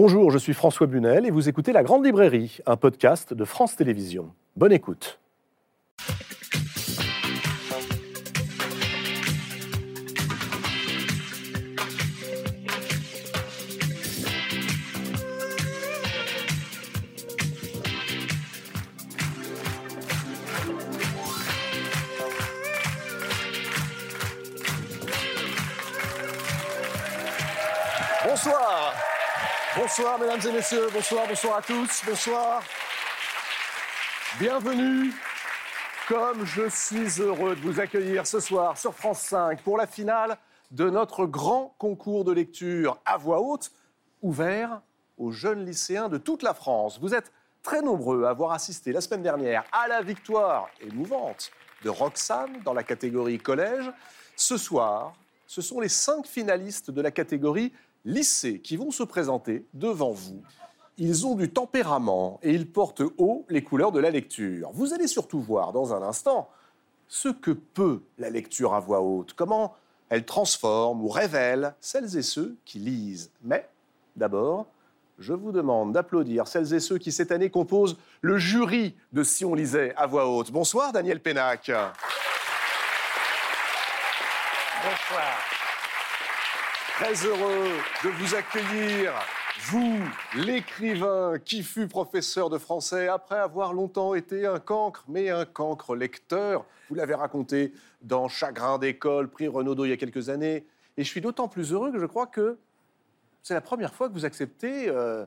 Bonjour, je suis François Bunel et vous écoutez La Grande Librairie, un podcast de France Télévisions. Bonne écoute. Bonsoir, mesdames et messieurs. Bonsoir, bonsoir à tous. Bonsoir. Bienvenue. Comme je suis heureux de vous accueillir ce soir sur France 5 pour la finale de notre grand concours de lecture à voix haute, ouvert aux jeunes lycéens de toute la France. Vous êtes très nombreux à avoir assisté la semaine dernière à la victoire émouvante de Roxane dans la catégorie collège. Ce soir, ce sont les cinq finalistes de la catégorie lycée qui vont se présenter devant vous. Ils ont du tempérament et ils portent haut les couleurs de la lecture. Vous allez surtout voir dans un instant ce que peut la lecture à voix haute, comment elle transforme ou révèle celles et ceux qui lisent. Mais d'abord, je vous demande d'applaudir celles et ceux qui cette année composent le jury de Si on lisait à voix haute. Bonsoir Daniel Pénac. Bonsoir. Très heureux de vous accueillir, vous, l'écrivain qui fut professeur de français après avoir longtemps été un cancre, mais un cancre lecteur. Vous l'avez raconté dans Chagrin d'école, prix Renaudot il y a quelques années. Et je suis d'autant plus heureux que je crois que c'est la première fois que vous acceptez euh,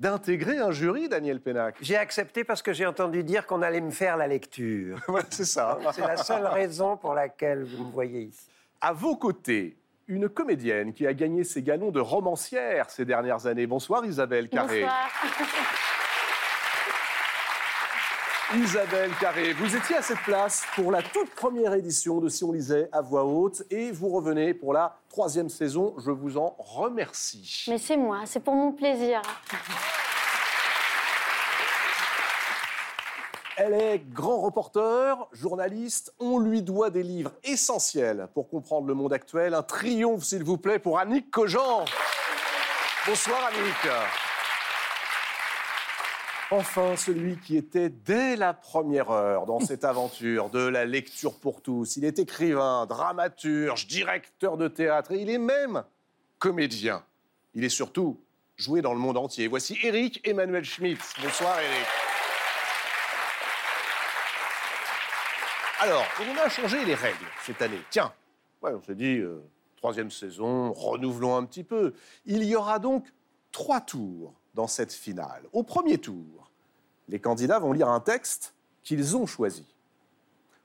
d'intégrer un jury, Daniel Pénac. J'ai accepté parce que j'ai entendu dire qu'on allait me faire la lecture. C'est ça. C'est la seule raison pour laquelle vous me voyez ici. À vos côtés, une comédienne qui a gagné ses galons de romancière ces dernières années. Bonsoir Isabelle Carré. Bonsoir. Isabelle Carré, vous étiez à cette place pour la toute première édition de Si on lisait à voix haute et vous revenez pour la troisième saison. Je vous en remercie. Mais c'est moi, c'est pour mon plaisir. Elle est grand reporter, journaliste. On lui doit des livres essentiels pour comprendre le monde actuel. Un triomphe, s'il vous plaît, pour Annick Cogent. Bonsoir, Annick. Enfin, celui qui était dès la première heure dans cette aventure de la lecture pour tous. Il est écrivain, dramaturge, directeur de théâtre et il est même comédien. Il est surtout joué dans le monde entier. Voici Eric Emmanuel Schmitz. Bonsoir, Eric. Alors, on a changé les règles cette année. Tiens, on s'est dit, euh, troisième saison, renouvelons un petit peu. Il y aura donc trois tours dans cette finale. Au premier tour, les candidats vont lire un texte qu'ils ont choisi.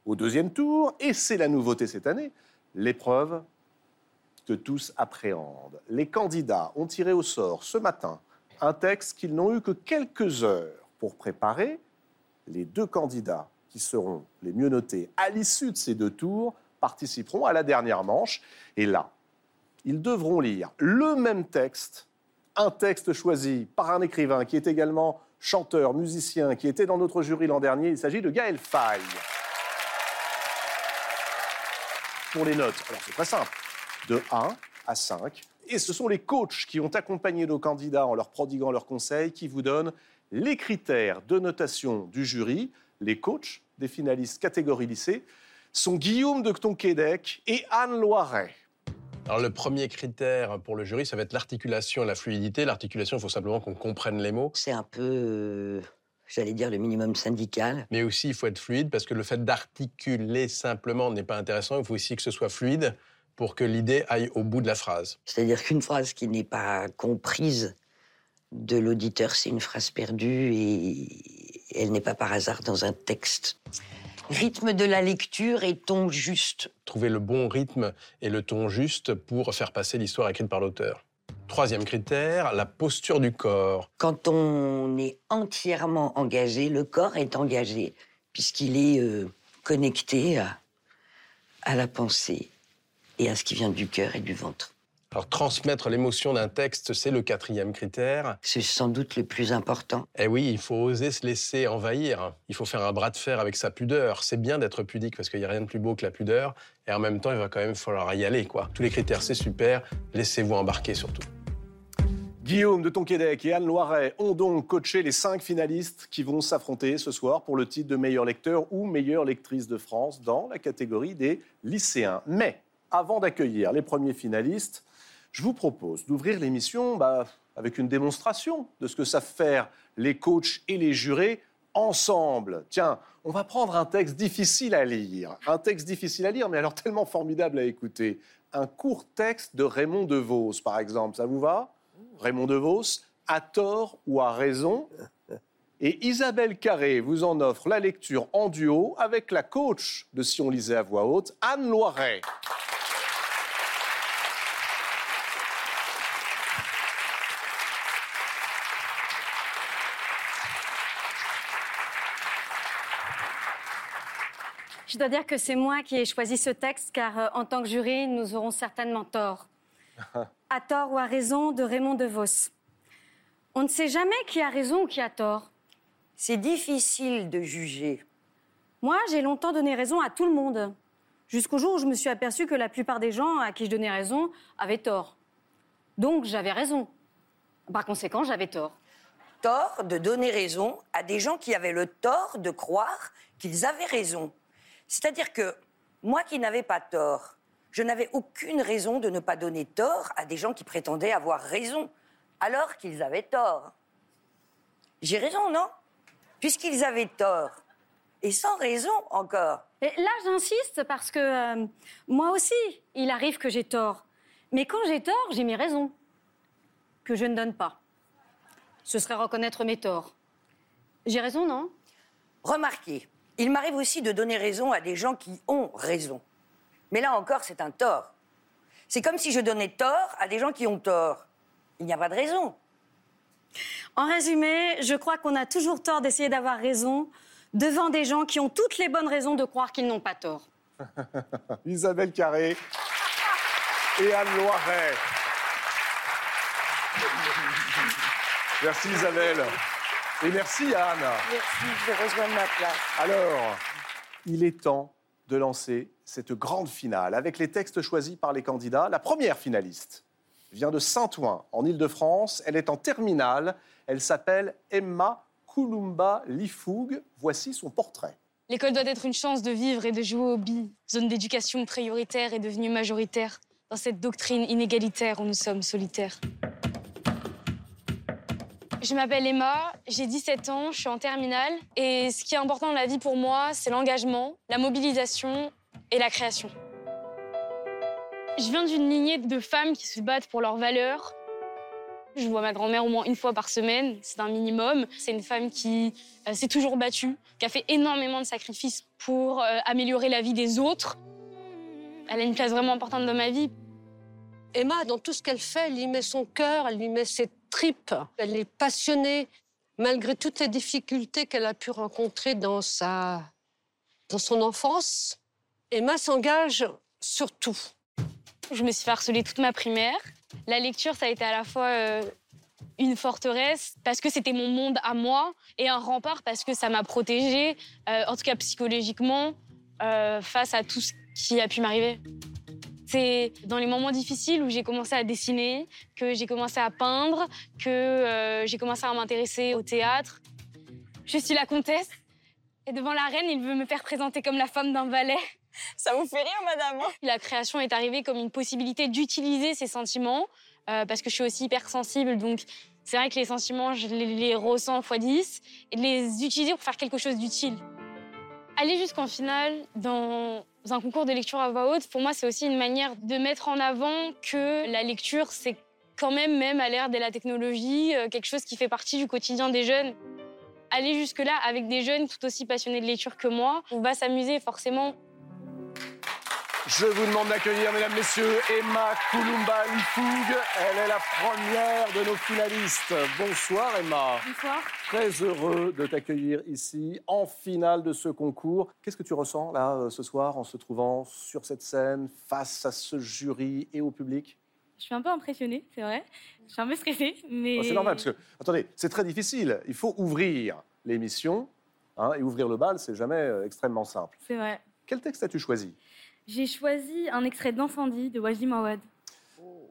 Au deuxième tour, et c'est la nouveauté cette année, l'épreuve que tous appréhendent. Les candidats ont tiré au sort ce matin un texte qu'ils n'ont eu que quelques heures pour préparer. Les deux candidats qui seront les mieux notés à l'issue de ces deux tours participeront à la dernière manche. Et là, ils devront lire le même texte, un texte choisi par un écrivain qui est également chanteur, musicien, qui était dans notre jury l'an dernier. Il s'agit de Gaël Faye. Pour les notes, alors c'est très simple, de 1 à 5. Et ce sont les coachs qui ont accompagné nos candidats en leur prodiguant leurs conseils qui vous donnent les critères de notation du jury les coachs des finalistes catégorie lycée sont Guillaume de Tonquédec et Anne Loiret. Alors le premier critère pour le jury, ça va être l'articulation et la fluidité. L'articulation, il faut simplement qu'on comprenne les mots. C'est un peu, euh, j'allais dire, le minimum syndical. Mais aussi, il faut être fluide parce que le fait d'articuler simplement n'est pas intéressant. Il faut aussi que ce soit fluide pour que l'idée aille au bout de la phrase. C'est-à-dire qu'une phrase qui n'est pas comprise de l'auditeur, c'est une phrase perdue et elle n'est pas par hasard dans un texte. Rythme de la lecture et ton juste? Trouver le bon rythme et le ton juste pour faire passer l'histoire écrite par l'auteur. Troisième critère, la posture du corps. Quand on est entièrement engagé, le corps est engagé, puisqu'il est euh, connecté à, à la pensée et à ce qui vient du cœur et du ventre. Alors transmettre l'émotion d'un texte, c'est le quatrième critère. C'est sans doute le plus important. Eh oui, il faut oser se laisser envahir. Il faut faire un bras de fer avec sa pudeur. C'est bien d'être pudique parce qu'il n'y a rien de plus beau que la pudeur. Et en même temps, il va quand même falloir y aller. quoi. Tous les critères, c'est super. Laissez-vous embarquer surtout. Guillaume de Tonquédec et Anne Loiret ont donc coaché les cinq finalistes qui vont s'affronter ce soir pour le titre de meilleur lecteur ou meilleure lectrice de France dans la catégorie des lycéens. Mais avant d'accueillir les premiers finalistes, je vous propose d'ouvrir l'émission bah, avec une démonstration de ce que savent faire les coachs et les jurés ensemble. Tiens, on va prendre un texte difficile à lire. Un texte difficile à lire, mais alors tellement formidable à écouter. Un court texte de Raymond DeVos, par exemple. Ça vous va? Raymond DeVos, à tort ou à raison? Et Isabelle Carré vous en offre la lecture en duo avec la coach de Si on lisait à voix haute, Anne Loiret. Je dois dire que c'est moi qui ai choisi ce texte car euh, en tant que jury, nous aurons certainement tort. à tort ou à raison de Raymond DeVos. On ne sait jamais qui a raison ou qui a tort. C'est difficile de juger. Moi, j'ai longtemps donné raison à tout le monde. Jusqu'au jour où je me suis aperçue que la plupart des gens à qui je donnais raison avaient tort. Donc j'avais raison. Par conséquent, j'avais tort. Tort de donner raison à des gens qui avaient le tort de croire qu'ils avaient raison. C'est-à-dire que moi qui n'avais pas tort, je n'avais aucune raison de ne pas donner tort à des gens qui prétendaient avoir raison, alors qu'ils avaient tort. J'ai raison, non? Puisqu'ils avaient tort. Et sans raison encore. Et là, j'insiste parce que euh, moi aussi, il arrive que j'ai tort. Mais quand j'ai tort, j'ai mes raisons. Que je ne donne pas. Ce serait reconnaître mes torts. J'ai raison, non? Remarquez, il m'arrive aussi de donner raison à des gens qui ont raison. Mais là encore, c'est un tort. C'est comme si je donnais tort à des gens qui ont tort. Il n'y a pas de raison. En résumé, je crois qu'on a toujours tort d'essayer d'avoir raison devant des gens qui ont toutes les bonnes raisons de croire qu'ils n'ont pas tort. Isabelle Carré et Anne Loiret. Merci Isabelle. Et merci Anne. Merci, je rejoins ma place. Alors, il est temps de lancer cette grande finale avec les textes choisis par les candidats. La première finaliste vient de Saint-Ouen, en Ile-de-France. Elle est en terminale. Elle s'appelle Emma Koulumba Lifoug. Voici son portrait. L'école doit être une chance de vivre et de jouer au bi. Zone d'éducation prioritaire est devenue majoritaire dans cette doctrine inégalitaire où nous sommes solitaires. Je m'appelle Emma, j'ai 17 ans, je suis en terminale. Et ce qui est important dans la vie pour moi, c'est l'engagement, la mobilisation et la création. Je viens d'une lignée de femmes qui se battent pour leurs valeurs. Je vois ma grand-mère au moins une fois par semaine, c'est un minimum. C'est une femme qui euh, s'est toujours battue, qui a fait énormément de sacrifices pour euh, améliorer la vie des autres. Elle a une place vraiment importante dans ma vie. Emma, dans tout ce qu'elle fait, elle y met son cœur, elle y met ses Elle est passionnée, malgré toutes les difficultés qu'elle a pu rencontrer dans, sa... dans son enfance. Emma s'engage sur tout. Je me suis fait harceler toute ma primaire. La lecture, ça a été à la fois euh, une forteresse parce que c'était mon monde à moi et un rempart parce que ça m'a protégée, euh, en tout cas psychologiquement, euh, face à tout ce qui a pu m'arriver. C'est dans les moments difficiles où j'ai commencé à dessiner, que j'ai commencé à peindre, que euh, j'ai commencé à m'intéresser au théâtre. Je suis la comtesse et devant la reine, il veut me faire présenter comme la femme d'un ballet. Ça vous fait rire, madame hein? La création est arrivée comme une possibilité d'utiliser ces sentiments, euh, parce que je suis aussi hypersensible, donc c'est vrai que les sentiments, je les, les ressens x 10, et de les utiliser pour faire quelque chose d'utile. Aller jusqu'en finale dans un concours de lecture à voix haute, pour moi, c'est aussi une manière de mettre en avant que la lecture, c'est quand même, même à l'ère de la technologie, euh, quelque chose qui fait partie du quotidien des jeunes. Aller jusque-là avec des jeunes tout aussi passionnés de lecture que moi, on va s'amuser forcément. Je vous demande d'accueillir, mesdames, messieurs, Emma Koulumba Lifoug. Elle est la première de nos finalistes. Bonsoir, Emma. Bonsoir. Très heureux de t'accueillir ici, en finale de ce concours. Qu'est-ce que tu ressens, là, euh, ce soir, en se trouvant sur cette scène, face à ce jury et au public? Je suis un peu impressionnée, c'est vrai. Je suis un peu stressée, mais. Oh, C'est normal, parce que, attendez, c'est très difficile. Il faut ouvrir l'émission, hein, et ouvrir le bal, c'est jamais euh, extrêmement simple. C'est vrai. Quel texte as-tu choisi? J'ai choisi un extrait d'Incendie de Wajdi Mawad.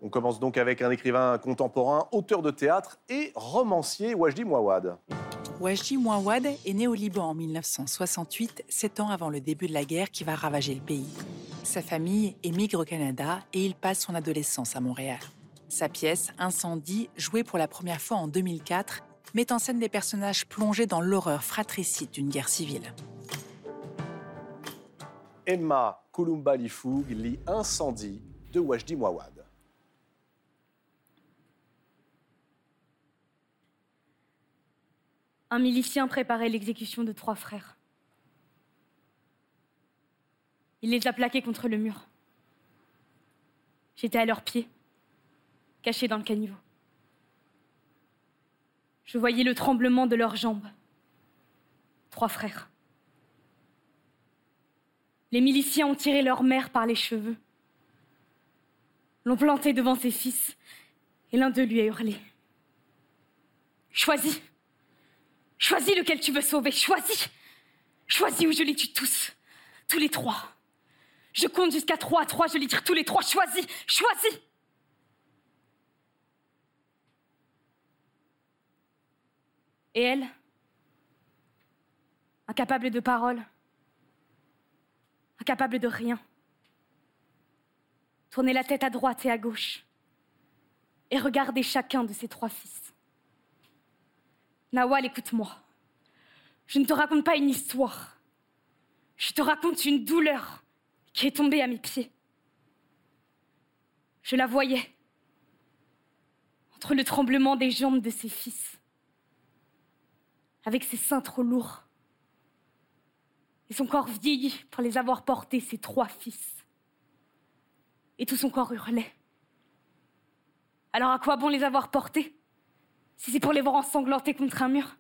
On commence donc avec un écrivain contemporain, auteur de théâtre et romancier, Wajdi Mouawad. Wajdi Mouawad est né au Liban en 1968, sept ans avant le début de la guerre qui va ravager le pays. Sa famille émigre au Canada et il passe son adolescence à Montréal. Sa pièce, Incendie, jouée pour la première fois en 2004, met en scène des personnages plongés dans l'horreur fratricide d'une guerre civile. Emma Kouloumbali-Foug lit Incendie de Wajdi Mouawad. Un milicien préparait l'exécution de trois frères. Il les a plaqués contre le mur. J'étais à leurs pieds, caché dans le caniveau. Je voyais le tremblement de leurs jambes. Trois frères. Les miliciens ont tiré leur mère par les cheveux, l'ont plantée devant ses fils, et l'un d'eux lui a hurlé. Choisis. Choisis lequel tu veux sauver, choisis. Choisis ou je les tue tous, tous les trois. Je compte jusqu'à trois, trois, je les tire tous les trois, choisis, choisis. Et elle Incapable de parole, incapable de rien. Tournez la tête à droite et à gauche et regardez chacun de ses trois fils. Nawal, écoute-moi. Je ne te raconte pas une histoire. Je te raconte une douleur qui est tombée à mes pieds. Je la voyais entre le tremblement des jambes de ses fils, avec ses seins trop lourds, et son corps vieilli pour les avoir portés, ses trois fils. Et tout son corps hurlait. Alors à quoi bon les avoir portés si c'est pour les voir ensanglantés contre un mur?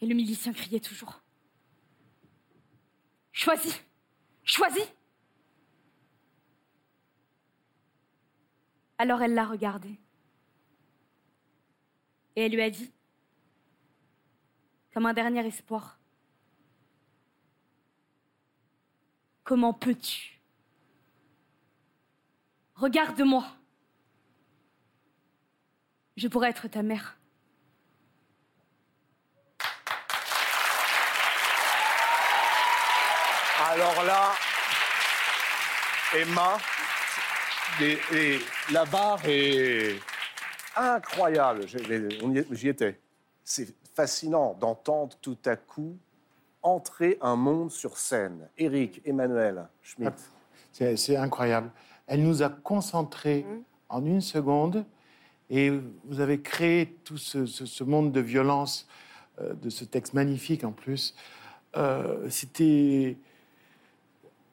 Et le milicien criait toujours. Choisis Choisis Alors elle l'a regardé. Et elle lui a dit, comme un dernier espoir, Comment peux-tu? Regarde-moi. Je pourrais être ta mère. Alors là, Emma, la barre est incroyable. J'y étais. C'est fascinant d'entendre tout à coup entrer un monde sur scène. Eric, Emmanuel, Schmitt. C'est incroyable. Elle nous a concentrés en une seconde et vous avez créé tout ce, ce- ce monde de violence euh, de ce texte magnifique en plus. Euh, C'était.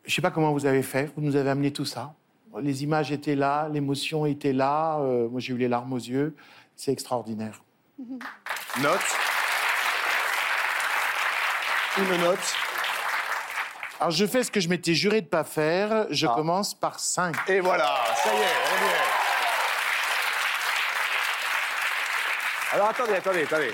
Je ne sais pas comment vous avez fait, vous nous avez amené tout ça. Les images étaient là, l'émotion était là, euh, moi j'ai eu les larmes aux yeux. C'est extraordinaire. Note. Une note. Alors je fais ce que je m'étais juré de ne pas faire, je Ah. commence par 5. Et voilà, ça y est, on y est. Alors attendez, attendez, attendez.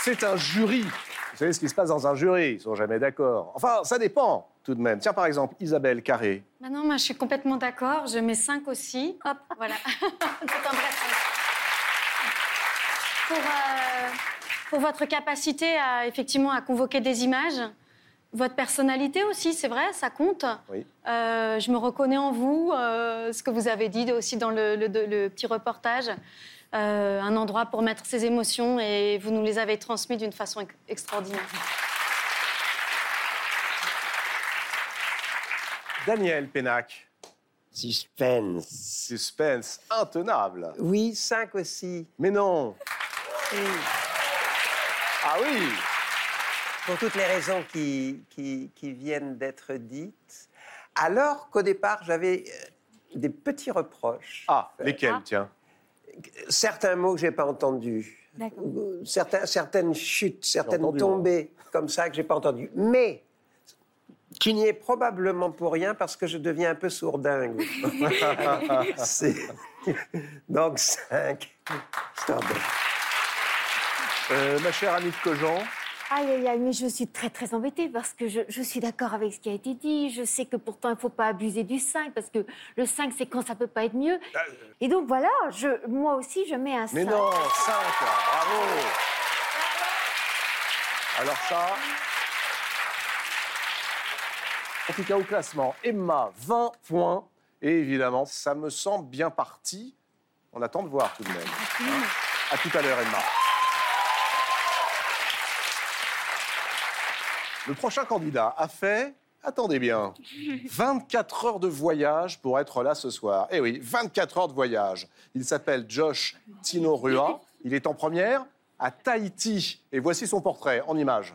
C'est un jury. Vous savez ce qui se passe dans un jury, ils sont jamais d'accord. Enfin, ça dépend tout de même. Tiens, par exemple, Isabelle Carré. Bah non, moi je suis complètement d'accord. Je mets 5 aussi. Hop, voilà. C'est un vrai cinq. Pour, euh, pour votre capacité à effectivement à convoquer des images, votre personnalité aussi, c'est vrai, ça compte. Oui. Euh, je me reconnais en vous, euh, ce que vous avez dit aussi dans le, le- le petit reportage. Euh, un endroit pour mettre ses émotions et vous nous les avez transmis d'une façon ex- extraordinaire. Daniel Pénac. Suspense. Suspense intenable. Oui, cinq aussi. Mais non. Ah oui Pour toutes les raisons qui, qui, viennent d'être dites. Alors qu'au départ, j'avais euh, des petits reproches. Ah, lesquels, ah. tiens? Certains mots que j'ai pas entendus. Euh, certains, certaines chutes, certaines entendu, tombées comme ça que j'ai pas entendues. Mais qui n'y est probablement pour rien parce que je deviens un peu sourdingue. Donc, 5. Euh, Ma chère Annick Cogent. Aïe, aïe, aïe, mais je suis très, très embêtée parce que je, je suis d'accord avec ce qui a été dit. Je sais que pourtant, il ne faut pas abuser du 5 parce que le 5, c'est quand ça peut pas être mieux. Et donc, voilà, je, moi aussi, je mets un 5. Mais non, 5, bravo Alors ça... En tout cas, au classement, Emma, 20 points. Et évidemment, ça me semble bien parti. On attend de voir tout de même. Hein à tout à l'heure, Emma. Le prochain candidat a fait, attendez bien, 24 heures de voyage pour être là ce soir. Eh oui, 24 heures de voyage. Il s'appelle Josh Tino Rua. Il est en première à Tahiti. Et voici son portrait en image.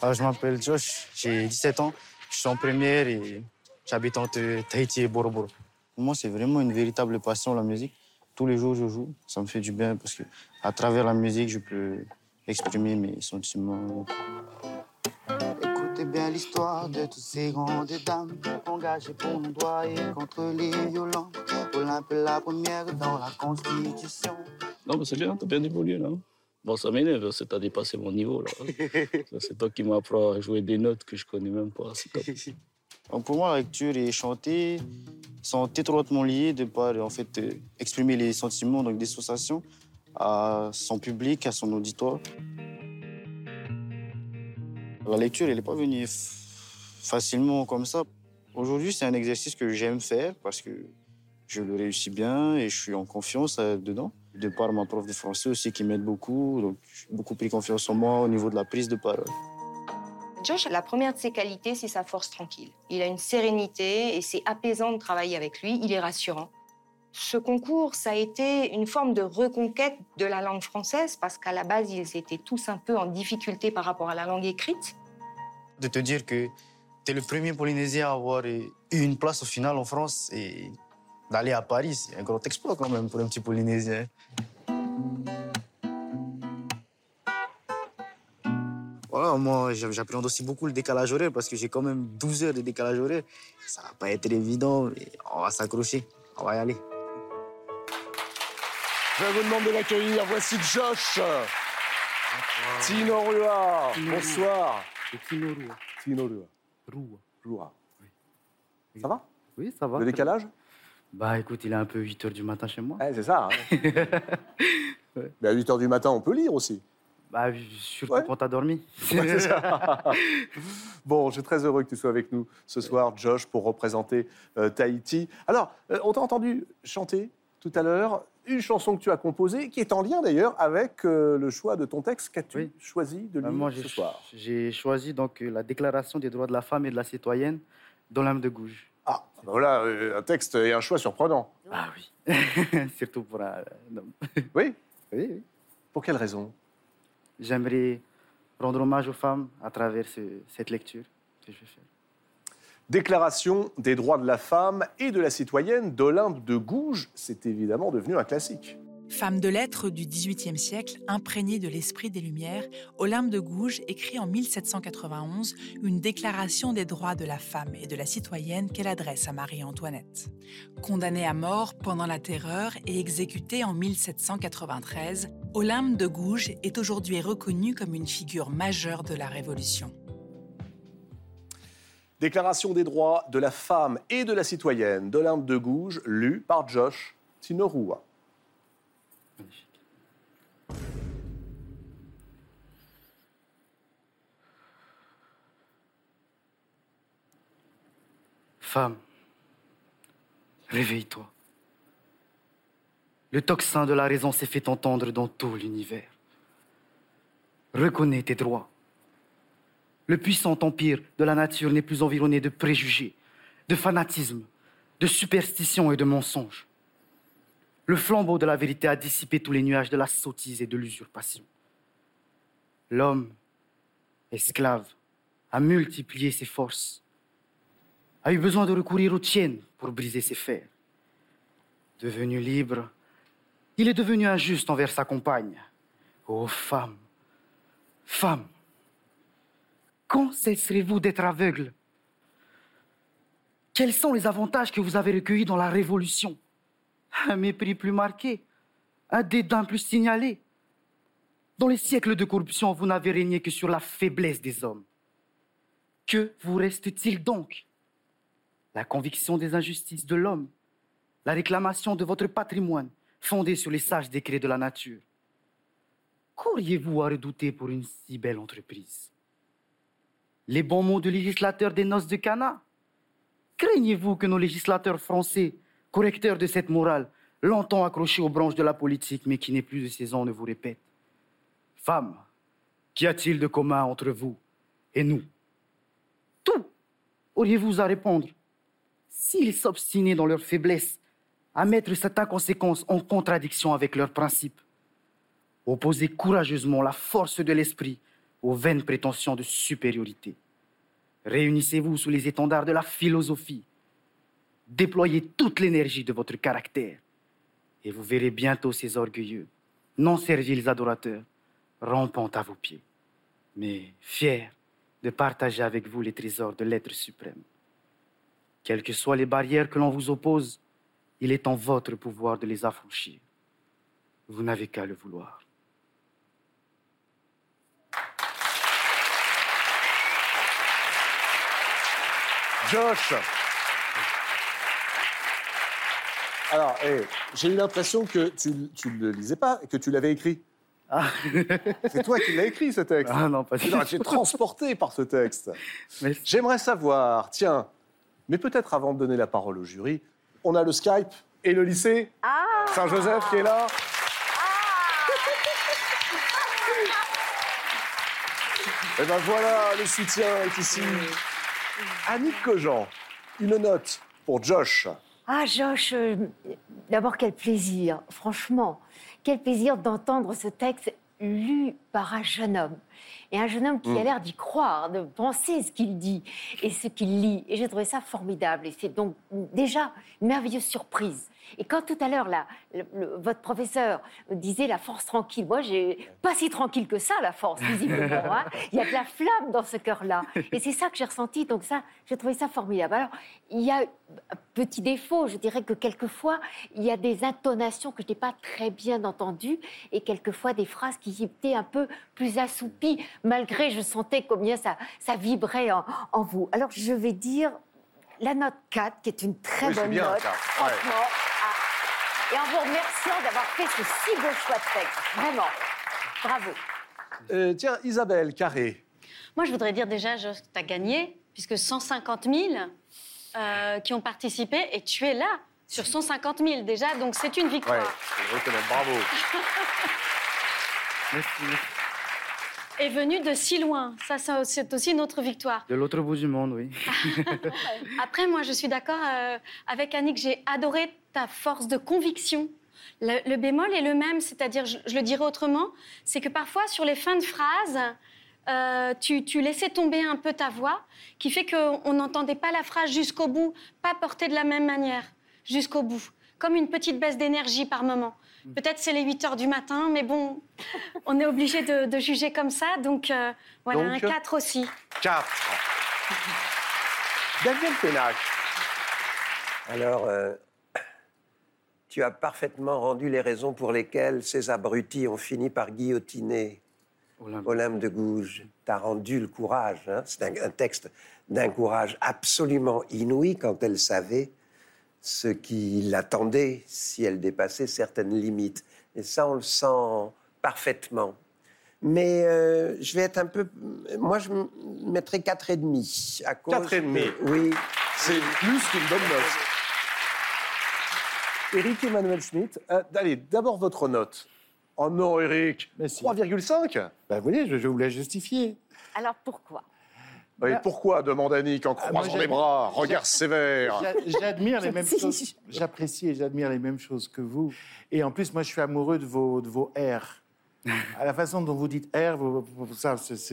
Ah, je m'appelle Josh, j'ai 17 ans, je suis en première et j'habite entre Tahiti et Boro Boro. Pour moi, c'est vraiment une véritable passion, la musique. Tous les jours, je joue. Ça me fait du bien parce que à travers la musique, je peux exprimer mes sentiments. Écoutez bien l'histoire de toutes ces grandes dames engagées pour nos droits et contre les violences. Olympe la première dans la Constitution. Non, mais c'est bien, t'as bien évolué là. Bon, ça m'énerve, c'est t'as dépassé mon niveau là. C'est toi qui m'apprends à jouer des notes que je connais même pas. Donc, pour moi, la lecture et chanter sont étroitement liés de par en fait euh, exprimer les sentiments, donc des sensations à son public, à son auditoire. La lecture, elle n'est pas venue facilement comme ça. Aujourd'hui, c'est un exercice que j'aime faire parce que je le réussis bien et je suis en confiance euh, dedans. De par ma prof de français aussi qui m'aide beaucoup, donc j'ai beaucoup pris confiance en moi au niveau de la prise de parole. Josh, la première de ses qualités, c'est sa force tranquille. Il a une sérénité et c'est apaisant de travailler avec lui. Il est rassurant. Ce concours, ça a été une forme de reconquête de la langue française parce qu'à la base, ils étaient tous un peu en difficulté par rapport à la langue écrite. De te dire que tu es le premier Polynésien à avoir eu une place au final en France et d'aller à Paris, c'est un grand exploit quand même pour un petit Polynésien. Moi, j'a- j'appréhende aussi beaucoup le décalage horaire parce que j'ai quand même 12 heures de décalage horaire. Ça va pas être évident, mais on va s'accrocher. On va y aller. Je vous demande de l'accueillir. Voici Josh. Tino Rua. Bonsoir. Tino Rua. Tino Rua. Rua. Rua. Ça va? Oui, ça va. Le décalage? Bah écoute, il est un peu 8 h du matin chez moi. Eh, c'est ça. hein. Mais à 8 h du matin, on peut lire aussi. Bah surtout quand t'as dormi. Ouais, c'est ça. bon, je suis très heureux que tu sois avec nous ce soir, Josh, pour représenter euh, Tahiti. Alors, euh, on t'a entendu chanter tout à l'heure une chanson que tu as composée, qui est en lien d'ailleurs avec euh, le choix de ton texte. Qu'as-tu choisi de Bah, lire moi, ce soir? j'ai choisi donc euh, la Déclaration des droits de la femme et de la citoyenne dans l'âme de Gouges. Ah, ben voilà, euh, un texte et un choix surprenant. Ah oui. Surtout pour un, un homme. Oui? Oui, oui. Pour quelle raison? J'aimerais rendre hommage aux femmes à travers ce- cette lecture que je vais faire. Déclaration des droits de la femme et de la citoyenne d'Olympe de Gouges, c'est évidemment devenu un classique. Femme de lettres du XVIIIe siècle, imprégnée de l'esprit des Lumières, Olympe de Gouges écrit en 1791 une déclaration des droits de la femme et de la citoyenne qu'elle adresse à Marie-Antoinette. Condamnée à mort pendant la Terreur et exécutée en 1793, Olympe de Gouges est aujourd'hui reconnue comme une figure majeure de la Révolution. Déclaration des droits de la femme et de la citoyenne d'Olympe de Gouges, lue par Josh Tinorua. Femme, réveille-toi. Le tocsin de la raison s'est fait entendre dans tout l'univers. Reconnais tes droits. Le puissant empire de la nature n'est plus environné de préjugés, de fanatisme, de superstitions et de mensonges. Le flambeau de la vérité a dissipé tous les nuages de la sottise et de l'usurpation. L'homme, esclave, a multiplié ses forces, a eu besoin de recourir aux tiennes pour briser ses fers. Devenu libre, il est devenu injuste envers sa compagne. Ô femme, femme, quand cesserez-vous d'être aveugle? Quels sont les avantages que vous avez recueillis dans la Révolution? Un mépris plus marqué, un dédain plus signalé, Dans les siècles de corruption, vous n'avez régné que sur la faiblesse des hommes. Que vous reste-t-il donc? La conviction des injustices de l'homme, la réclamation de votre patrimoine fondé sur les sages décrets de la nature. Qu'auriez-vous à redouter pour une si belle entreprise? Les bons mots du législateur des noces de Cana Craignez-vous que nos législateurs français, correcteurs de cette morale, longtemps accrochés aux branches de la politique, mais qui n'est plus de saison, ne vous répètent. Femmes, qu'y a-t-il de commun entre vous et nous? Tout auriez-vous à répondre S'ils s'obstinaient dans leur faiblesse à mettre cette inconséquence en contradiction avec leurs principes, opposez courageusement la force de l'esprit aux vaines prétentions de supériorité. Réunissez-vous sous les étendards de la philosophie. Déployez toute l'énergie de votre caractère. Et vous verrez bientôt ces orgueilleux, non serviles adorateurs, rampant à vos pieds, mais fiers de partager avec vous les trésors de l'être suprême. Quelles que soient les barrières que l'on vous oppose, il est en votre pouvoir de les affranchir. Vous n'avez qu'à le vouloir. Josh Alors, eh, j'ai eu l'impression que tu ne le lisais pas et que tu l'avais écrit. C'est toi qui l'as écrit, ce texte. Ah non, pas du tout. Tu es transporté par ce texte. J'aimerais savoir, tiens, mais peut-être avant de donner la parole au jury, on a le Skype et le lycée Saint-Joseph qui est là. Et ben voilà, le soutien est ici. Annick Cogent, une note pour Josh. Ah, Josh, euh, d'abord, quel plaisir, franchement. Quel plaisir d'entendre ce texte lu par un jeune homme. Et un jeune homme qui a Mm. l'air d'y croire, de penser ce qu'il dit et ce qu'il lit. Et j'ai trouvé ça formidable. Et c'est donc déjà une merveilleuse surprise. Et quand tout à l'heure, là, le- le- votre professeur disait la force tranquille, moi, j'ai pas si tranquille que ça, la force, visiblement. hein. Il y a de la flamme dans ce cœur-là. Et c'est ça que j'ai ressenti. Donc ça, j'ai trouvé ça formidable. Alors, il y a un petit défaut, je dirais que quelquefois, il y a des intonations que je n'ai pas très bien entendues et quelquefois des phrases qui étaient un peu plus assoupies, malgré je sentais combien ça, ça vibrait en, en vous. Alors, je vais dire la note 4, qui est une très Oui, bonne bien, note, ça. Ouais. franchement. Et en vous remerciant d'avoir fait ce si beau choix de texte. Vraiment. Bravo. Euh, tiens, Isabelle Carré. Moi, je voudrais dire déjà, Josh, tu as gagné, puisque 150 000 euh, qui ont participé, et tu es là, sur 150 000 déjà, donc c'est une victoire. Ouais, je reconnais, bravo. Est venu de si loin, ça, c'est aussi une autre victoire. De l'autre bout du monde, oui. Après, moi, je suis d'accord euh, avec Annick, j'ai adoré ta force de conviction. Le, le bémol est le même, c'est-à-dire, je, je le dirais autrement, c'est que parfois, sur les fins de phrases, euh, tu, tu laissais tomber un peu ta voix, qui fait qu'on n'entendait pas la phrase jusqu'au bout, pas portée de la même manière, jusqu'au bout. Comme une petite baisse d'énergie par moment. Peut-être c'est les 8 heures du matin, mais bon, on est obligé de, de juger comme ça, donc euh, voilà, Donc, un 4 aussi. 4. Daniel Pénac. Alors, euh, tu as parfaitement rendu les raisons pour lesquelles ces abrutis ont fini par guillotiner Olympe, de Gouges. Tu as rendu le courage. hein. C'est un, un texte d'un courage absolument inouï quand elle savait ce qui l'attendait si elle dépassait certaines limites. Et ça, on le sent parfaitement. Mais euh, je vais être un peu. Moi, je mettrais 4,5. à cause 4,5. que- Oui. C'est plus qu'une bonne note. Éric Emmanuel Schmitt, euh, allez, d'abord votre note. Oh non, Éric 3,5 Ben, vous voyez, je, je vous l'ai justifié. Alors pourquoi? Oui, pourquoi demande Annick en Ah, croisant les bras, regard sévère. J'a- J'admire les mêmes J'apprécie. choses. J'apprécie et j'admire les mêmes choses que vous. Et en plus, moi, je suis amoureux de vos, de vos R. À la façon dont vous dites R, vous, ça, c'est-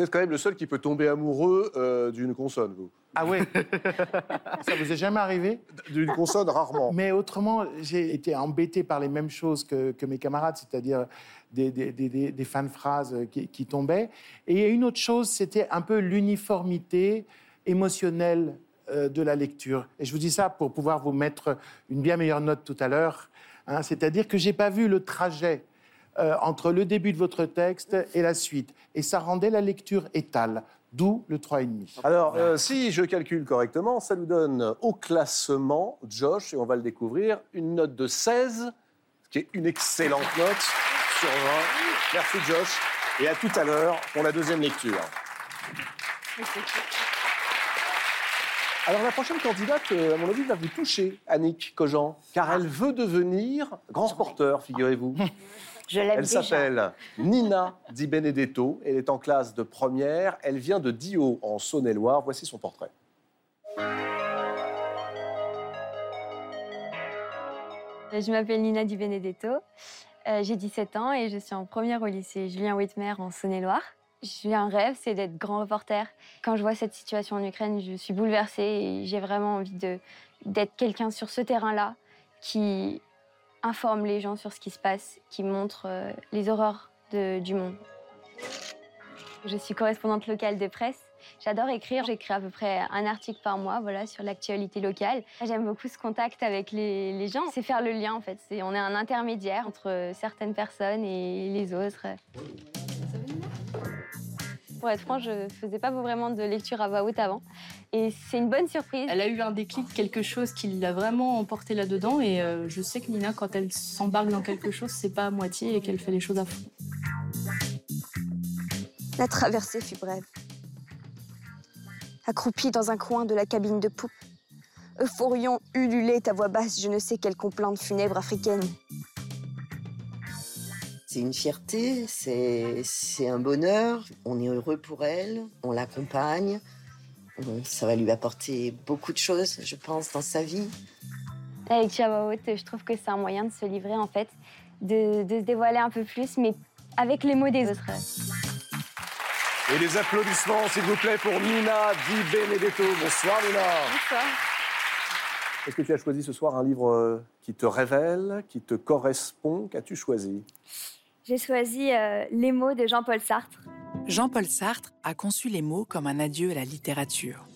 êtes quand même le seul qui peut tomber amoureux euh, d'une consonne, vous. Ah ouais Ça vous est jamais arrivé? D'une consonne, rarement. Mais autrement, j'ai été embêté par les mêmes choses que, que mes camarades, c'est-à-dire des, des, des, des- des fins de phrases qui, qui tombaient. Et une autre chose, c'était un peu l'uniformité émotionnelle euh, de la lecture. Et je vous dis ça pour pouvoir vous mettre une bien meilleure note tout à l'heure. hein. c'est-à-dire que j'ai pas vu le trajet euh, entre le début de votre texte et la suite. Et ça rendait la lecture étale. D'où le 3,5. Alors, euh, si je calcule correctement, ça nous donne au classement, Josh, et on va le découvrir, une note de 16, ce qui est une excellente note sur 20. Merci, Josh. Et à tout à l'heure pour la deuxième lecture. Alors, la prochaine candidate, euh, à mon avis, va vous toucher, Annick Cogent, car elle veut devenir grand sporteur, figurez-vous. Je l'aime Elle s'appelle Nina Di Benedetto. Elle est en classe de première. Elle vient de Dio, en Saône-et-Loire. Voici son portrait. Je m'appelle Nina Di Benedetto, euh, j'ai 17 ans et je suis en première au lycée Julien Whitmer en Saône-et-Loire. J'ai un rêve, c'est d'être grand reporter. Quand je vois cette situation en Ukraine, je suis bouleversée et j'ai vraiment envie de- d'être quelqu'un sur ce terrain-là qui informe les gens sur ce qui se passe, qui montre euh, les horreurs du monde. Je suis correspondante locale de presse. J'adore écrire. J'écris à peu près un article par mois, voilà, sur l'actualité locale. J'aime beaucoup ce contact avec les, gens. C'est faire le lien, en fait. On est un intermédiaire entre certaines personnes et les autres. Pour être franc, je faisais pas vraiment de lecture à voix haute avant. Et c'est une bonne surprise. Elle a eu un déclic, quelque chose qui l'a vraiment emporté là-dedans. Et euh, je sais que Nina, quand elle s'embarque dans quelque chose, c'est pas à moitié et qu'elle fait les choses à fond. La traversée fut brève. Accroupi dans un coin de la cabine de poupe, Euphorion ululait à voix basse je ne sais quelle complainte funèbre africaine. C'est une fierté, c'est un bonheur. On est heureux pour elle, on l'accompagne. Ça va lui apporter beaucoup de choses, je pense, dans sa vie. Voix haute, je trouve que c'est un moyen de se livrer, en fait, de, de se dévoiler un peu plus, mais avec les mots des autres. Et les applaudissements, s'il vous plaît, pour Nina Di Benedetto. Bonsoir, Nina. Bonsoir. Est-ce que tu as choisi ce soir un livre euh, qui te révèle, qui te correspond? Qu'as-tu choisi? J'ai choisi euh, Les mots de Jean-Paul Sartre. Jean-Paul Sartre a conçu les mots comme un adieu à la littérature.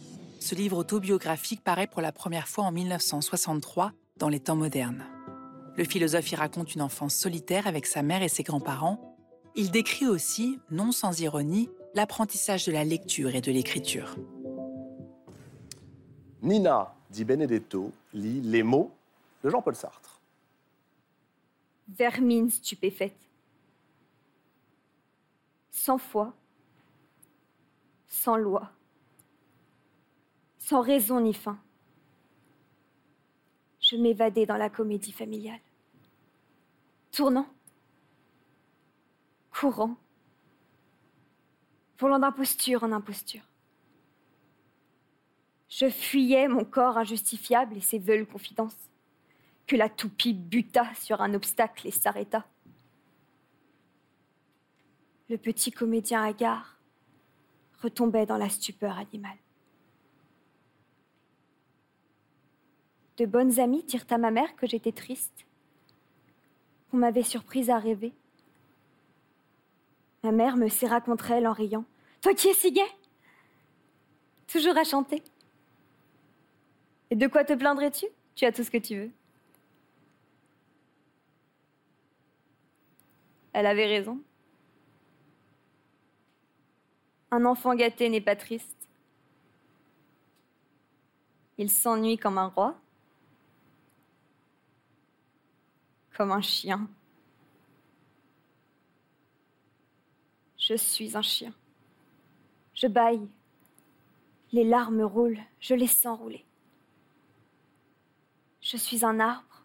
Ce livre autobiographique paraît pour la première fois en 1963 dans les temps modernes. Le philosophe y raconte une enfance solitaire avec sa mère et ses grands-parents. Il décrit aussi, non sans ironie, l'apprentissage de la lecture et de l'écriture. Nina Di Benedetto lit Les mots de Jean-Paul Sartre. Vermine stupéfaite. Sans foi, sans loi, sans raison ni fin. Je m'évadais dans la comédie familiale. Tournant, courant, volant d'imposture en imposture. Je fuyais mon corps injustifiable et ses veules confidences que la toupie buta sur un obstacle et s'arrêta. Le petit comédien hagard retombait dans la stupeur animale. De bonnes amies dirent à ma mère que j'étais triste, qu'on m'avait surprise à rêver. Ma mère me serra contre elle en riant. Toi qui es si gai Toujours à chanter. Et de quoi te plaindrais-tu? Tu as tout ce que tu veux. Elle avait raison. Un enfant gâté n'est pas triste. Il s'ennuie comme un roi, comme un chien. Je suis un chien. Je bâille. Les larmes roulent, je les sens rouler. Je suis un arbre.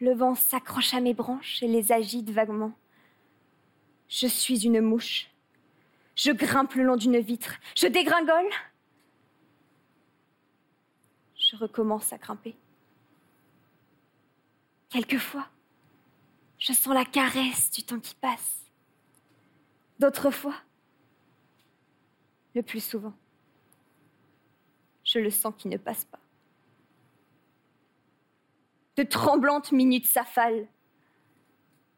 Le vent s'accroche à mes branches et les agite vaguement. Je suis une mouche. Je grimpe le long d'une vitre. Je dégringole. Je recommence à grimper. Quelquefois, je sens la caresse du temps qui passe. D'autres fois, le plus souvent, je le sens qui ne passe pas. De tremblantes minutes s'affalent,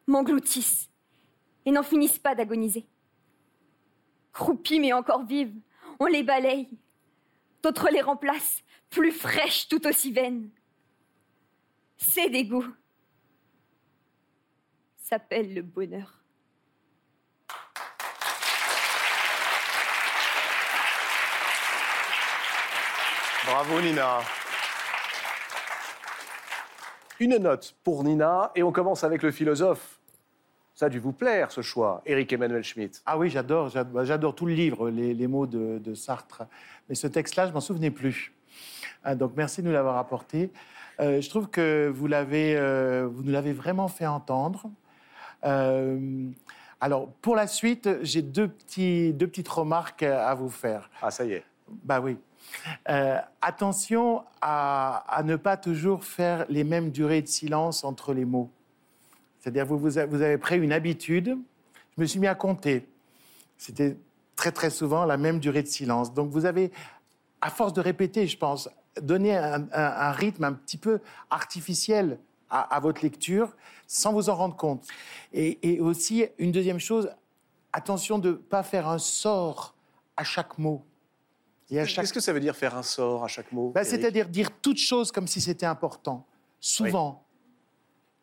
m'engloutissent et n'en finissent pas d'agoniser. Croupies mais encore vives, on les balaye. D'autres les remplacent, plus fraîches tout aussi vaines. C'est dégoût. s'appelle le bonheur. Bravo Nina. Une note pour Nina et on commence avec le philosophe. Ça a dû vous plaire ce choix, Éric Emmanuel Schmitt. Ah oui, j'adore, j'adore, bah, j'adore tout le livre, les, les mots de, de Sartre. Mais ce texte-là, je m'en souvenais plus. Ah, donc merci de nous l'avoir apporté. Euh, je trouve que vous, l'avez, euh, vous nous l'avez vraiment fait entendre. Euh, alors, pour la suite, j'ai deux, petits, deux petites remarques à vous faire. Ah, ça y est. Bah oui. Euh, attention à, à ne pas toujours faire les mêmes durées de silence entre les mots. C'est-à-dire, vous, vous, avez pris une habitude. Je me suis mis à compter. C'était très, très souvent la même durée de silence. Donc, vous avez, à force de répéter, je pense, donné un, un- un rythme un petit peu artificiel à, à votre lecture sans vous en rendre compte. Et, et aussi, une deuxième chose, attention de ne pas faire un sort à chaque mot. Chaque- Qu'est-ce que ça veut dire faire un sort à chaque mot bah, C'est-à-dire dire toute chose comme si c'était important, souvent,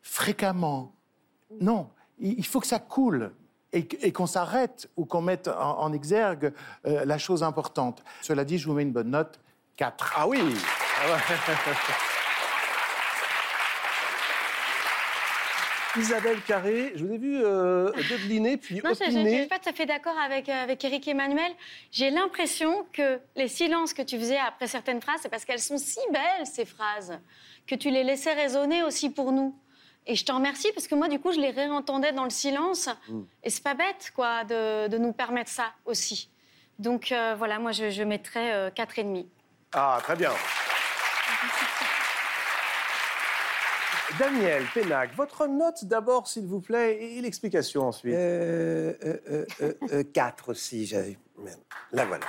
fréquemment. Non, il faut que ça coule et, qu'on s'arrête ou qu'on mette en, en exergue euh, la chose importante. Cela dit, je vous mets une bonne note, 4. Ah oui Isabelle Carré, je vous ai vu euh, dodeliner puis Non, je ne suis pas tout à fait d'accord avec, euh, avec Eric Emmanuel. J'ai l'impression que les silences que tu faisais après certaines phrases, c'est parce qu'elles sont si belles, ces phrases, que tu les laissais résonner aussi pour nous. Et je te remercie parce que moi, du coup, je les réentendais dans le silence. Mm. Et c'est pas bête, quoi, de, de nous permettre ça aussi. Donc euh, voilà, moi, je, je mettrais euh, 4,5. Ah, très bien. Daniel Pénac, votre note d'abord, s'il vous plaît, et l'explication ensuite. Euh, euh, euh, euh, euh, quatre aussi, j'avais. Merde. Là, voilà.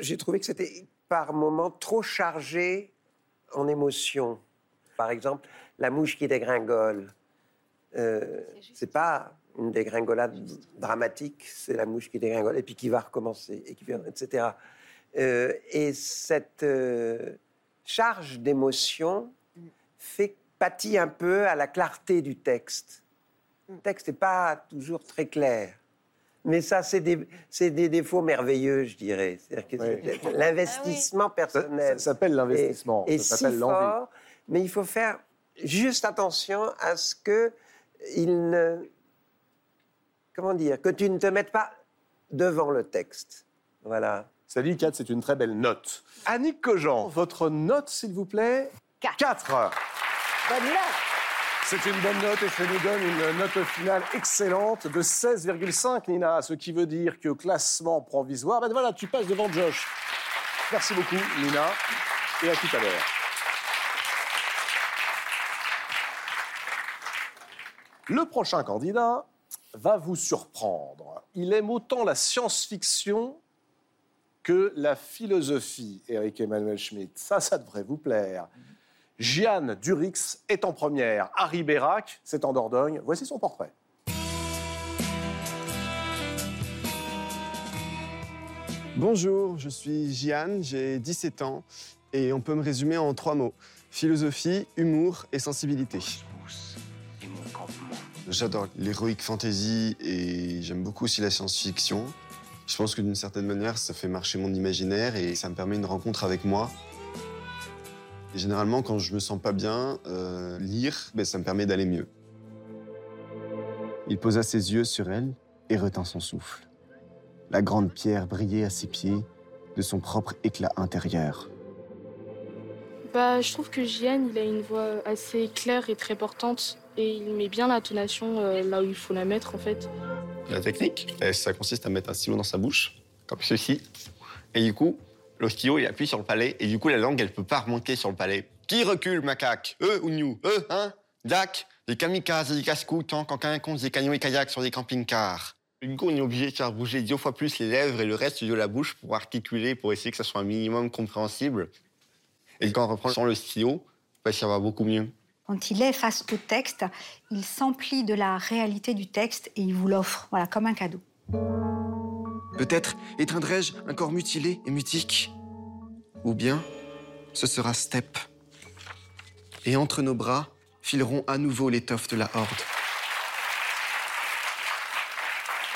J'ai trouvé que c'était par moments trop chargé en émotions. Par exemple, la mouche qui dégringole. Euh, c'est pas une dégringolade dramatique, c'est la mouche qui dégringole et puis qui va recommencer, et qui, etc. Euh, et cette euh, charge d'émotion fait pâtit un peu à la clarté du texte. Le texte n'est pas toujours très clair. Mais ça, c'est des, c'est des défauts merveilleux, je dirais. C'est-à-dire que Oui. c'est- l'investissement personnel. Ça s'appelle l'investissement, est- est ça si s'appelle l'envie. fort, mais il faut faire juste attention à ce que il ne. Comment dire Que tu ne te mettes pas devant le texte. Voilà. Ça dit 4, c'est une très belle note. Annick Cogent, votre note, s'il vous plaît? 4. Bonne note. C'est une bonne note et ça nous donne une note finale excellente de 16,5, Nina, ce qui veut dire que classement provisoire, ben voilà, tu passes devant Josh. Merci beaucoup, Nina, et à tout à l'heure. Le prochain candidat va vous surprendre. Il aime autant la science-fiction que la philosophie, Eric Emmanuel Schmitt. Ça, ça devrait vous plaire. Jeanne Durix est en première. Harry Bérac, c'est en Dordogne. Voici son portrait. Bonjour, je suis Jian, j'ai 17 ans et on peut me résumer en trois mots. Philosophie, humour et sensibilité. J'adore l'héroïque fantasy et j'aime beaucoup aussi la science-fiction. Je pense que d'une certaine manière, ça fait marcher mon imaginaire et ça me permet une rencontre avec moi. Et généralement, quand je me sens pas bien, euh, lire, ben, ça me permet d'aller mieux. Il posa ses yeux sur elle et retint son souffle. La grande pierre brillait à ses pieds de son propre éclat intérieur. Bah, je trouve que Jian, il a une voix assez claire et très portante. Et il met bien l'intonation euh, là où il faut la mettre, en fait. La technique, ça consiste à mettre un stylo dans sa bouche, comme ceci. Et du coup, le stylo, il appuie sur le palais. Et du coup, la langue, elle peut pas remonter sur le palais. Qui recule, macaque Eux ou nous? Eux, hein? Dak Des kamikazes, des casse-coups, tant qu'un compte des canots et kayaks sur des camping-cars. Du coup, on est obligé de faire bouger deux fois plus les lèvres et le reste de la bouche pour articuler, pour essayer que ça soit un minimum compréhensible. Et quand on reprend sans le stylo, ça va beaucoup mieux. Quand il est face au texte, il s'emplit de la réalité du texte et il vous l'offre, voilà, comme un cadeau. Peut-être éteindrai-je un corps mutilé et mutique. Ou bien, ce sera Step, Et entre nos bras fileront à nouveau l'étoffe de la horde.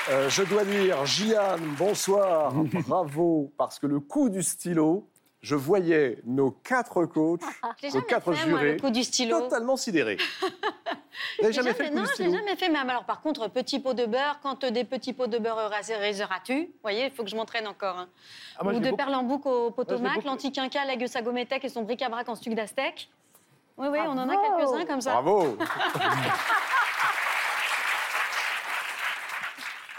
Euh, je dois dire, Gian, bonsoir, bravo, parce que le coup du stylo, je voyais nos quatre coachs, Je l'ai nos jamais quatre fait, jurés, du stylo. totalement sidérés. Vous n'avez jamais fait le coup Non, je l'ai jamais fait. Mais alors, par contre, petit pot de beurre, quand des petits pots de beurre réaliseras-tu Vous voyez, il faut que je m'entraîne encore. hein. Ah, moi, Ou de beaucoup- perlambouc au potomac, l'antiquinca, l'aigle sagométèque et son bric-à-brac en stuc d'aztèque. Oui, oui, on en a quelques-uns comme ça. Bravo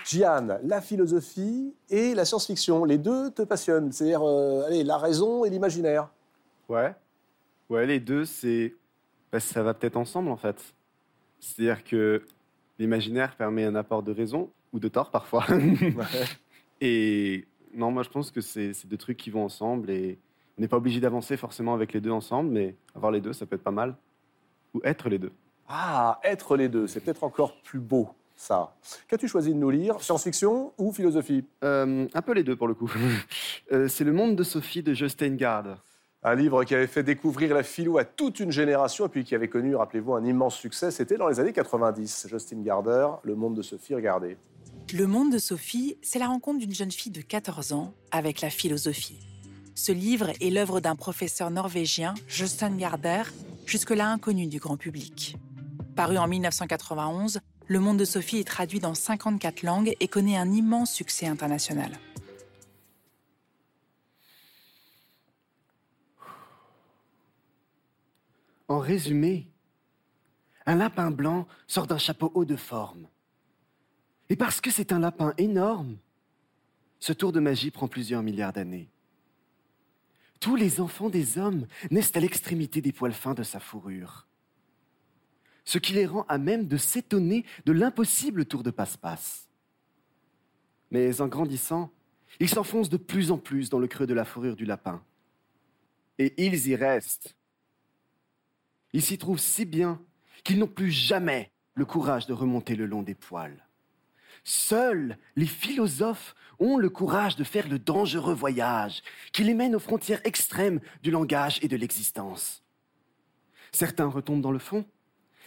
Gian, la philosophie et la science-fiction, les deux te passionnent. C'est-à-dire, euh, allez, la raison et l'imaginaire. Ouais. Ouais, les deux, c'est. bah, ça va peut-être ensemble, en fait. C'est-à-dire que l'imaginaire permet un apport de raison, ou de tort parfois. et non, moi, je pense que c'est c'est deux trucs qui vont ensemble. Et on n'est pas obligé d'avancer forcément avec les deux ensemble, mais avoir les deux, ça peut être pas mal. Ou être les deux. Ah, être les deux, c'est peut-être encore plus beau, ça. Qu'as-tu choisi de nous lire Science-fiction ou philosophie Euh, Un peu les deux, pour le coup. Euh, c'est Le monde de Sophie de Joe Steingard. Un livre qui avait fait découvrir la philo à toute une génération et puis qui avait connu, rappelez-vous, un immense succès. C'était dans les années 90. Justin Garder, Le monde de Sophie, regardez. Le monde de Sophie, c'est la rencontre d'une jeune fille de 14 ans avec la philosophie. Ce livre est l'œuvre d'un professeur norvégien, Jostein Garder, jusque-là inconnu du grand public. Paru en 1991, Le monde de Sophie est traduit dans 54 langues et connaît un immense succès international. En résumé, un lapin blanc sort d'un chapeau haut de forme. Et parce que c'est un lapin énorme, ce tour de magie prend plusieurs milliards d'années. Tous les enfants des hommes naissent à l'extrémité des poils fins de sa fourrure. Ce qui les rend à même de s'étonner de l'impossible tour de passe-passe. Mais en grandissant, ils s'enfoncent de plus en plus dans le creux de la fourrure du lapin. Et ils y restent. Ils s'y trouvent si bien qu'ils n'ont plus jamais le courage de remonter le long des poils. Seuls les philosophes ont le courage de faire le dangereux voyage qui les mène aux frontières extrêmes du langage et de l'existence. Certains retombent dans le fond,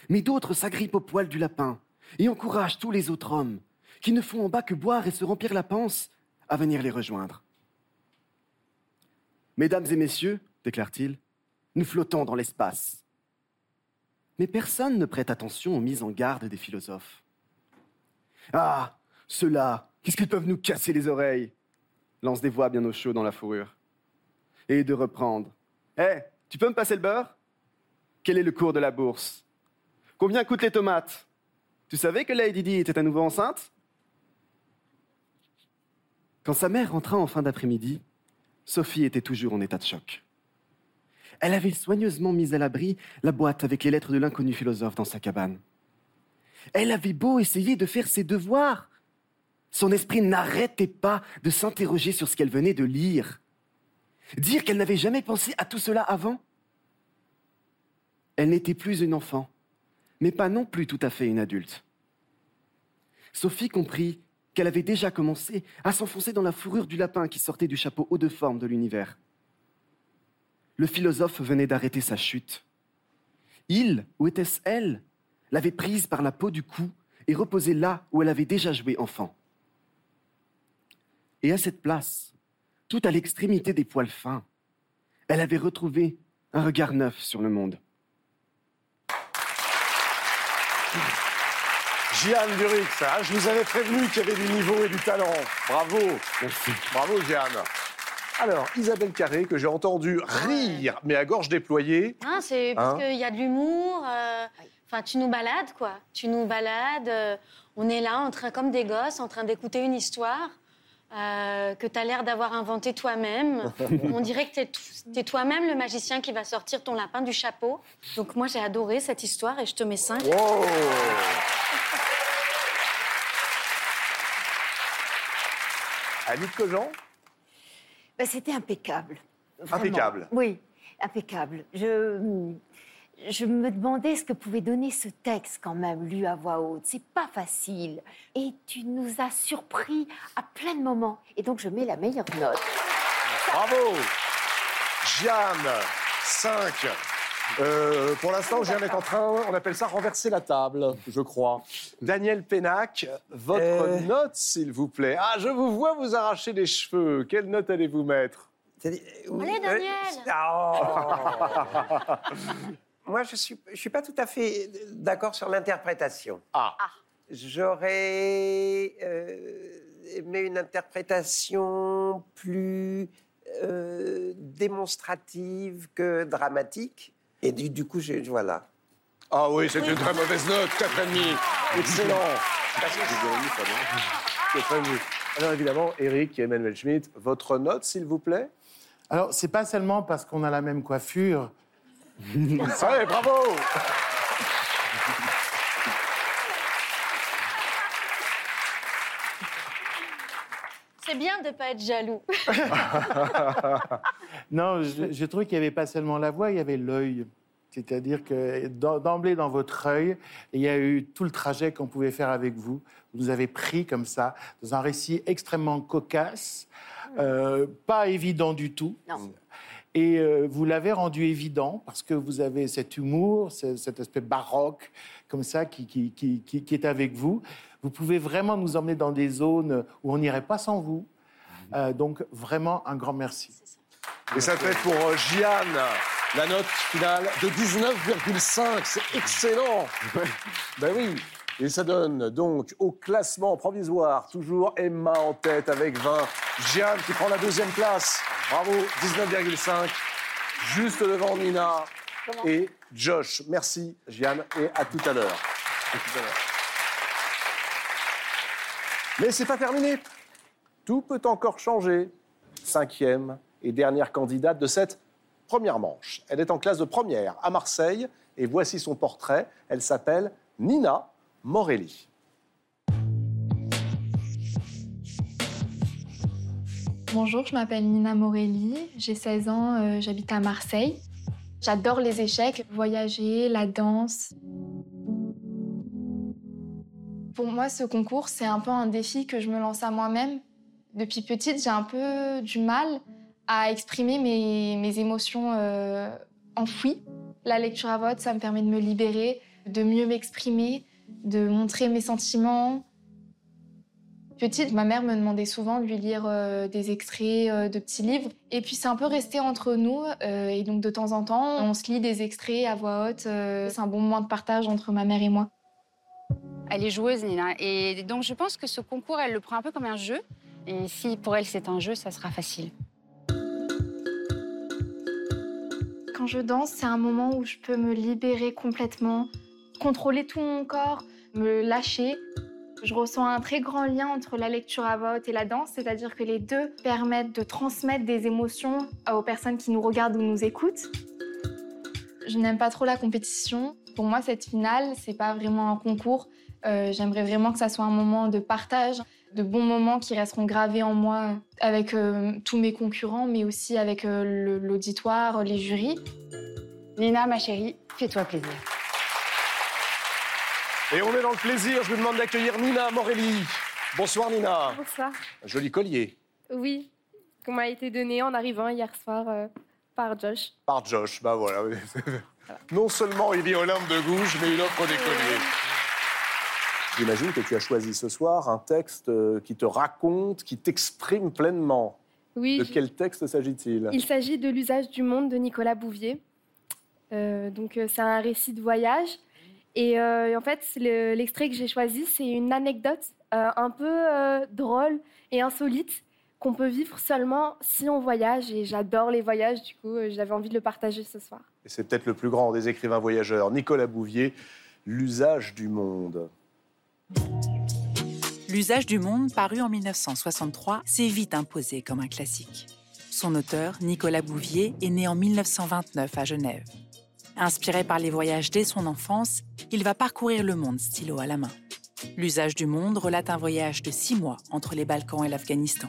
mais d'autres s'agrippent au poil du lapin et encouragent tous les autres hommes qui ne font en bas que boire et se remplir la panse à venir les rejoindre. Mesdames et messieurs, déclare-t-il, nous flottons dans l'espace. Mais personne ne prête attention aux mises en garde des philosophes. Ah, ceux-là, qu'est-ce qu'ils peuvent nous casser les oreilles? Lance des voix bien au chaud dans la fourrure. Et de reprendre. Hé, tu peux me passer le beurre? Quel est le cours de la bourse? Combien coûtent les tomates? Tu savais que Lady Di était à nouveau enceinte? Quand sa mère rentra en fin d'après-midi, Sophie était toujours en état de choc. Elle avait soigneusement mis à l'abri la boîte avec les lettres de l'inconnu philosophe dans sa cabane. Elle avait beau essayer de faire ses devoirs. Son esprit n'arrêtait pas de s'interroger sur ce qu'elle venait de lire. Dire qu'elle n'avait jamais pensé à tout cela avant? Elle n'était plus une enfant, mais pas non plus tout à fait une adulte. Sophie comprit qu'elle avait déjà commencé à s'enfoncer dans la fourrure du lapin qui sortait du chapeau haut de forme de l'univers. Le philosophe venait d'arrêter sa chute. Il, ou était-ce elle, l'avait prise par la peau du cou et reposée là où elle avait déjà joué enfant. Et à cette place, tout à l'extrémité des poils fins, elle avait retrouvé un regard neuf sur le monde. Jeanne Durix, hein, je vous avais prévenu qu'il y avait du niveau et du talent. Bravo. Merci. Bravo, Jeanne. Alors, Isabelle Carré, que j'ai entendu rire, mais à gorge déployée. Hein, c'est parce Hein qu'il y a de l'humour. euh, Enfin, tu nous balades, quoi. Tu nous balades. euh, on est là, en train, comme des gosses, en train d'écouter une histoire euh, que tu as l'air d'avoir inventée toi-même. on dirait que tu es, toi-même le magicien qui va sortir ton lapin du chapeau. Donc, moi, j'ai adoré cette histoire et je te mets 5. Annick Cogent Ben, C'était impeccable. Vraiment. Impeccable. Oui, impeccable. Je, je me demandais ce que pouvait donner ce texte quand même, lu à voix haute. C'est pas facile. Et tu nous as surpris à plein de moments. Et donc, je mets la meilleure note. Bravo Jeanne, 5. Euh, pour l'instant, Jeanne est en train, on appelle ça renverser la table, je crois. Daniel Pénac, votre Euh. note, s'il vous plaît. Ah, je vous vois vous arracher les cheveux. Quelle note allez-vous mettre? Allez, Daniel Moi, je ne suis, je suis pas tout à fait d'accord sur l'interprétation. Ah. J'aurais euh, aimé une interprétation plus euh, démonstrative que dramatique. Et du, du coup, je, voilà. Ah oui, c'est une très mauvaise note, 4,5. Excellent. Alors évidemment, Eric et Emmanuel Schmitt, votre note, s'il vous plaît? Alors, c'est pas seulement parce qu'on a la même coiffure. Ouais, bravo C'est bien de ne pas être jaloux. non, je, je trouve qu'il n'y avait pas seulement la voix, il y avait l'œil. C'est-à-dire que d'em- d'emblée dans votre œil, il y a eu tout le trajet qu'on pouvait faire avec vous. Vous nous avez pris comme ça, dans un récit extrêmement cocasse, euh, pas évident du tout. Et euh, vous l'avez rendu évident parce que vous avez cet humour, ce- cet aspect baroque comme ça qui, qui, qui, qui- qui est avec vous. Vous pouvez vraiment nous emmener dans des zones où on n'irait pas sans vous. Euh, donc vraiment un grand merci. Et ça fait pour euh, Gianne la note finale de 19,5. C'est excellent. ben oui. Et ça donne donc au classement provisoire toujours Emma en tête avec 20. Gianne qui prend la deuxième place. Bravo, 19,5. Juste devant Nina et Josh. Merci Gianne et à tout à l'heure. À tout à l'heure. Mais c'est pas terminé. Tout peut encore changer. Cinquième et dernière candidate de cette première manche. Elle est en classe de première à Marseille et voici son portrait. Elle s'appelle Nina Morelli. Bonjour, je m'appelle Nina Morelli, j'ai 16 ans, euh, j'habite à Marseille. J'adore les échecs, voyager, la danse. Pour moi, ce concours, c'est un peu un défi que je me lance à moi-même. Depuis petite, j'ai un peu du mal à exprimer mes, émotions euh, enfouies. La lecture à vote, ça me permet de me libérer, de mieux m'exprimer, de montrer mes sentiments, Petite, ma mère me demandait souvent de lui lire euh, des extraits euh, de petits livres. Et puis c'est un peu resté entre nous. euh, et donc de temps en temps, on se lit des extraits à voix haute. c'est un bon moment de partage entre ma mère et moi. Elle est joueuse, Nina. Et donc, je pense que ce concours, elle le prend un peu comme un jeu. Et si pour elle, c'est un jeu, ça sera facile. Quand je danse, c'est un moment où je peux me libérer complètement, contrôler tout mon corps, me lâcher. Je ressens un très grand lien entre la lecture à voix haute et la danse, c'est-à-dire que les deux permettent de transmettre des émotions aux personnes qui nous regardent ou nous écoutent. Je n'aime pas trop la compétition. Pour moi, cette finale, c'est pas vraiment un concours. Euh, J'aimerais vraiment que ça soit un moment de partage, de bons moments qui resteront gravés en moi avec euh, tous mes concurrents, mais aussi avec euh, l'auditoire, les jurys. Nina, ma chérie, fais-toi plaisir. Et on est dans le plaisir. Je vous demande d'accueillir Nina Morelli. Bonsoir Nina. Bonsoir. Joli collier Oui, qu'on m'a été donné en arrivant hier soir euh, par Josh. par Josh. Bah voilà. Non seulement il est Olympe de Gouges, mais il offre des colliers. J'imagine que tu as choisi ce soir un texte euh, qui te raconte, qui t'exprime pleinement. Oui, De je- quel texte s'agit-il? Il s'agit de l'usage du monde de Nicolas Bouvier. Euh, donc c'est un récit de voyage. Et euh, en fait, le- l'extrait que j'ai choisi, c'est une anecdote euh, un peu euh, drôle et insolite qu'on peut vivre seulement si on voyage. Et j'adore les voyages, du coup, j'avais envie de le partager ce soir. Et c'est peut-être le plus grand des écrivains voyageurs, Nicolas Bouvier, L'usage du monde. L'usage du monde, paru en 1963, s'est vite imposé comme un classique. Son auteur, Nicolas Bouvier, est né en 1929 à Genève. Inspiré par les voyages dès son enfance, il va parcourir le monde stylo à la main. L'usage du monde relate un voyage de six mois entre les Balkans et l'Afghanistan.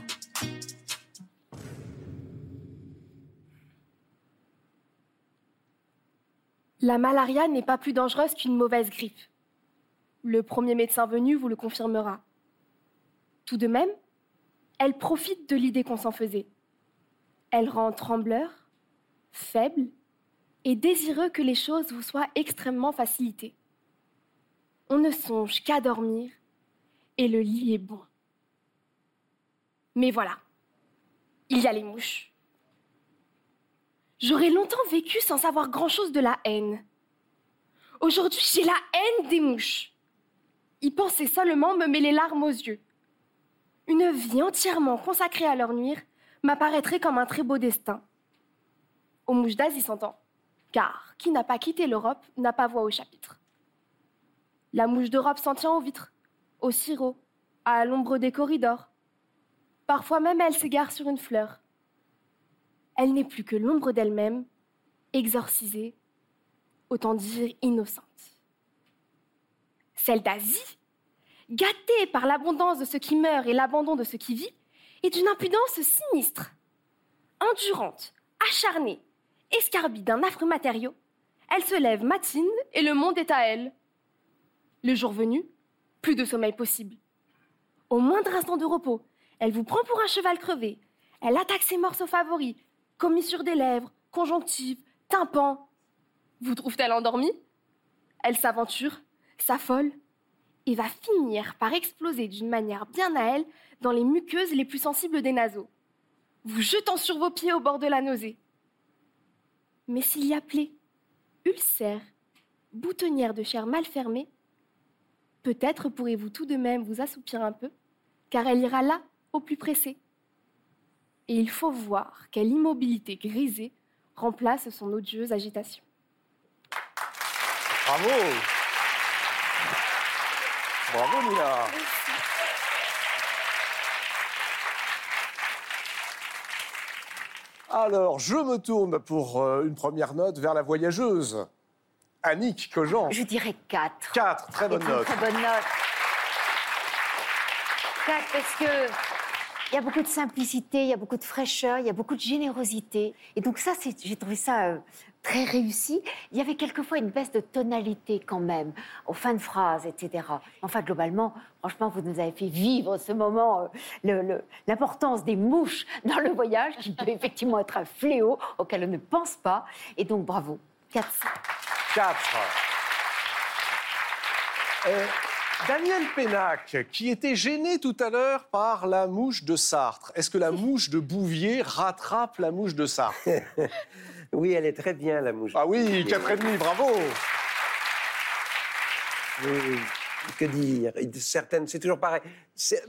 La malaria n'est pas plus dangereuse qu'une mauvaise grippe. Le premier médecin venu vous le confirmera. Tout de même, elle profite de l'idée qu'on s'en faisait. Elle rend trembleur, faible et désireux que les choses vous soient extrêmement facilitées. On ne songe qu'à dormir et le lit est bon. Mais voilà, il y a les mouches. J'aurais longtemps vécu sans savoir grand-chose de la haine. Aujourd'hui, j'ai la haine des mouches. Y penser seulement me met les larmes aux yeux. Une vie entièrement consacrée à leur nuire m'apparaîtrait comme un très beau destin. Aux mouches d'Asie s'entend, car qui n'a pas quitté l'Europe n'a pas voix au chapitre. La mouche d'Europe s'en tient aux vitres, au sirop, à l'ombre des corridors. Parfois même elle s'égare sur une fleur. Elle n'est plus que l'ombre d'elle-même, exorcisée, autant dire innocente. Celle d'Asie, gâtée par l'abondance de ce qui meurt et l'abandon de ce qui vit, est d'une impudence sinistre. Endurante, acharnée, escarbie d'un affreux matériau, elle se lève matine et le monde est à elle. Le jour venu, plus de sommeil possible. Au moindre instant de repos, elle vous prend pour un cheval crevé. Elle attaque ses morceaux favoris, commissures des lèvres, conjonctives, tympan. Vous trouve-t-elle endormie? Elle s'aventure, s'affole, et va finir par exploser d'une manière bien à elle dans les muqueuses les plus sensibles des naseaux, vous jetant sur vos pieds au bord de la nausée. Mais s'il y a plaie, ulcère, boutonnière de chair mal fermée, peut-être pourrez-vous tout de même vous assoupir un peu, car elle ira là, au plus pressé. Et il faut voir quelle immobilité grisée remplace son odieuse agitation. Bravo Bravo Mila Alors, je me tourne pour euh, une première note vers la voyageuse. Annick Cogent. Je dirais 4. 4, très bonne note. Très bonne note. 4 parce que il y a beaucoup de simplicité, il y a beaucoup de fraîcheur, il y a beaucoup de générosité. Et donc ça, j'ai trouvé ça euh, très réussi. Il y avait quelquefois une baisse de tonalité quand même, aux fins de phrases, etc. Enfin, globalement, franchement, vous nous avez fait vivre ce moment, euh, l'importance des mouches dans le voyage, qui peut effectivement être un fléau auquel on ne pense pas. Et donc, bravo. 4. 4. Euh, Daniel Pénac, qui était gêné tout à l'heure par la mouche de Sartre. Est-ce que la mouche de Bouvier rattrape la mouche de Sartre? Oui, elle est très bien, la mouche. Ah oui, 4,5, bravo Oui, oui. Que dire? Certaines, c'est toujours pareil.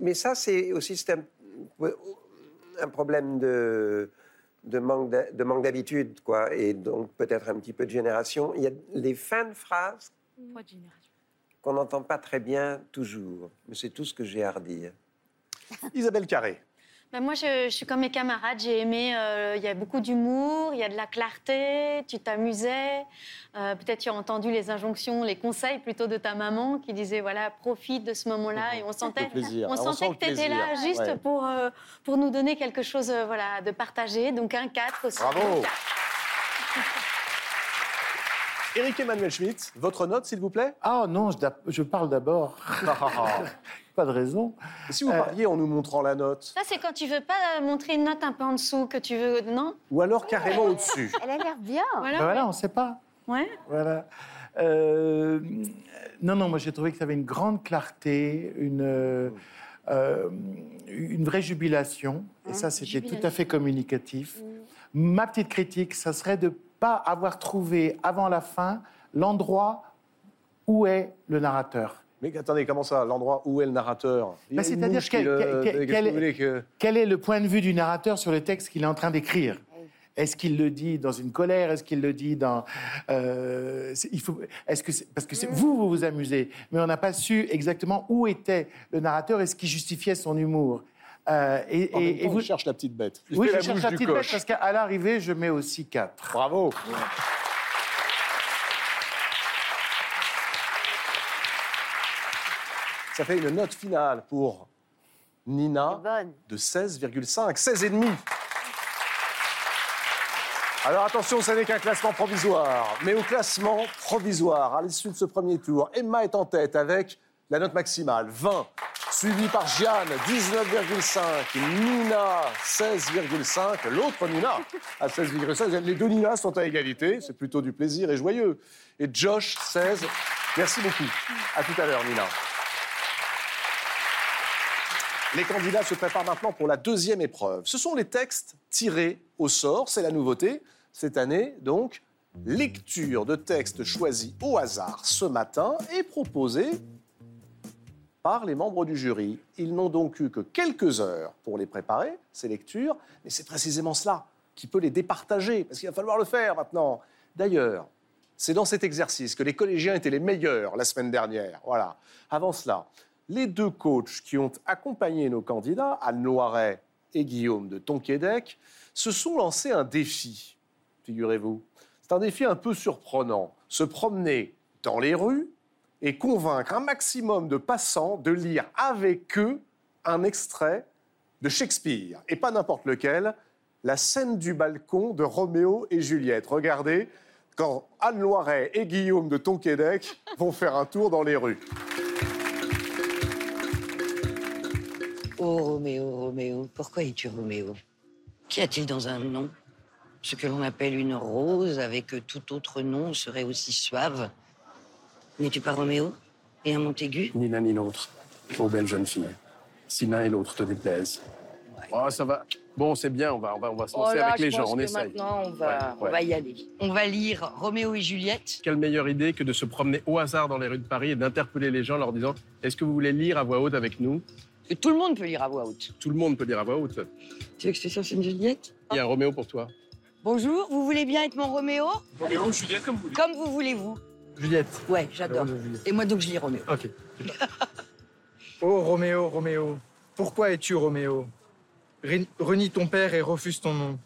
Mais ça, c'est aussi un, un problème de, de manque de d'habitude, quoi, et donc peut-être un petit peu de génération. Il y a les fins de phrases qu'on n'entend pas très bien toujours, mais c'est tout ce que j'ai à redire. Isabelle Carré. Ben, moi, je, je suis comme mes camarades. J'ai aimé. euh, Il y a beaucoup d'humour, il y a de la clarté. Tu t'amusais. Euh, Peut-être tu as entendu les injonctions, les conseils plutôt de ta maman qui disait voilà, profite de ce moment-là. Et on sentait, on Ah, on sentait sent que tu étais là juste Ouais. pour, euh, pour nous donner quelque chose euh, voilà, de partagé. Donc un 4 aussi. Bravo. Éric Emmanuel Schmitt, votre note, s'il vous plaît? Ah non, je, parle d'abord. pas de raison. Et si vous parliez en nous montrant la note Ça, c'est quand tu veux pas montrer une note un peu en dessous, que tu veux. Non? Ou alors carrément au-dessus Elle a l'air bien. Voilà. Ben voilà, on ne sait pas. Ouais. Voilà. Euh, non, non, moi j'ai trouvé que ça avait une grande clarté, une, euh, euh, une vraie jubilation. Et ça, c'était tout à fait communicatif. Ma petite critique, ça serait de pas avoir trouvé avant la fin l'endroit où est le narrateur. Mais attendez, comment ça L'endroit où est le narrateur? Une C'est-à-dire quel, le- quel- qu'est-ce quel que est- quel est le point de vue du narrateur sur le texte qu'il est en train d'écrire? Est-ce qu'il le dit dans une colère? Est-ce qu'il le dit dans euh, il faut Est-ce que c'est- parce que c'est- vous vous vous amusez, mais on n'a pas su exactement où était le narrateur et ce qui justifiait son humour. Euh, et, En même et- temps, et vous il cherche la petite bête. Il oui, je la cherche la petite bête parce qu'à l'arrivée, je mets aussi 4. Bravo. Ça fait une note finale pour Nina de 16,5, 16,5. Alors attention, ce n'est qu'un classement provisoire. Mais au classement provisoire, à l'issue de ce premier tour, Emma est en tête avec la note maximale, 20 suivi par Jeanne, 19,5. Nina, 16,5. L'autre Nina, à 16,5. Les deux Nina sont à égalité. C'est plutôt du plaisir et joyeux. Et Josh, 16. Merci beaucoup. À tout à l'heure, Nina. Les candidats se préparent maintenant pour la deuxième épreuve. Ce sont les textes tirés au sort. C'est la nouveauté cette année, donc. Lecture de textes choisis au hasard ce matin et proposés par les membres du jury. Ils n'ont donc eu que quelques heures pour les préparer, ces lectures, mais c'est précisément cela qui peut les départager, parce qu'il va falloir le faire maintenant. D'ailleurs, c'est dans cet exercice que les collégiens étaient les meilleurs la semaine dernière. Voilà. Avant cela, les deux coachs qui ont accompagné nos candidats, Anne Loiret et Guillaume de Tonquédec, se sont lancés un défi, figurez-vous. C'est un défi un peu surprenant. Se promener dans les rues et convaincre un maximum de passants de lire avec eux un extrait de Shakespeare, et pas n'importe lequel, la scène du balcon de Roméo et Juliette. Regardez, quand Anne Loiret et Guillaume de Tonquédec vont faire un tour dans les rues. Oh Roméo, Roméo, pourquoi es-tu Roméo? Qu'y a-t-il dans un nom? Ce que l'on appelle une rose avec tout autre nom serait aussi suave. N'es-tu pas Roméo Et un Montaigu? Ni l'un ni l'autre. Ô belle jeune fille. Si l'un et l'autre te déplaisent. Oh, ça va. Bon, c'est bien, on va, on va, on va se Oh lancer là, avec les gens, on que essaye. Maintenant, on va, Ouais, on ouais. va y aller. On va lire Roméo et Juliette. Quelle meilleure idée que de se promener au hasard dans les rues de Paris et d'interpeller les gens en leur disant Est-ce que vous voulez lire à voix haute avec nous? Et tout le monde peut lire à voix haute. Tout le monde peut lire à voix haute. Tu veux que je te cherche une Juliette? Il y a un Roméo pour toi. Bonjour, vous voulez bien être mon Roméo? Roméo, Juliette, comme vous voulez. Comme vous voulez-vous. Juliette. Ouais, j'adore. Et moi donc je lis Roméo. Ok. Oh Roméo, Roméo, pourquoi es-tu Roméo? Renie ton père et refuse ton nom.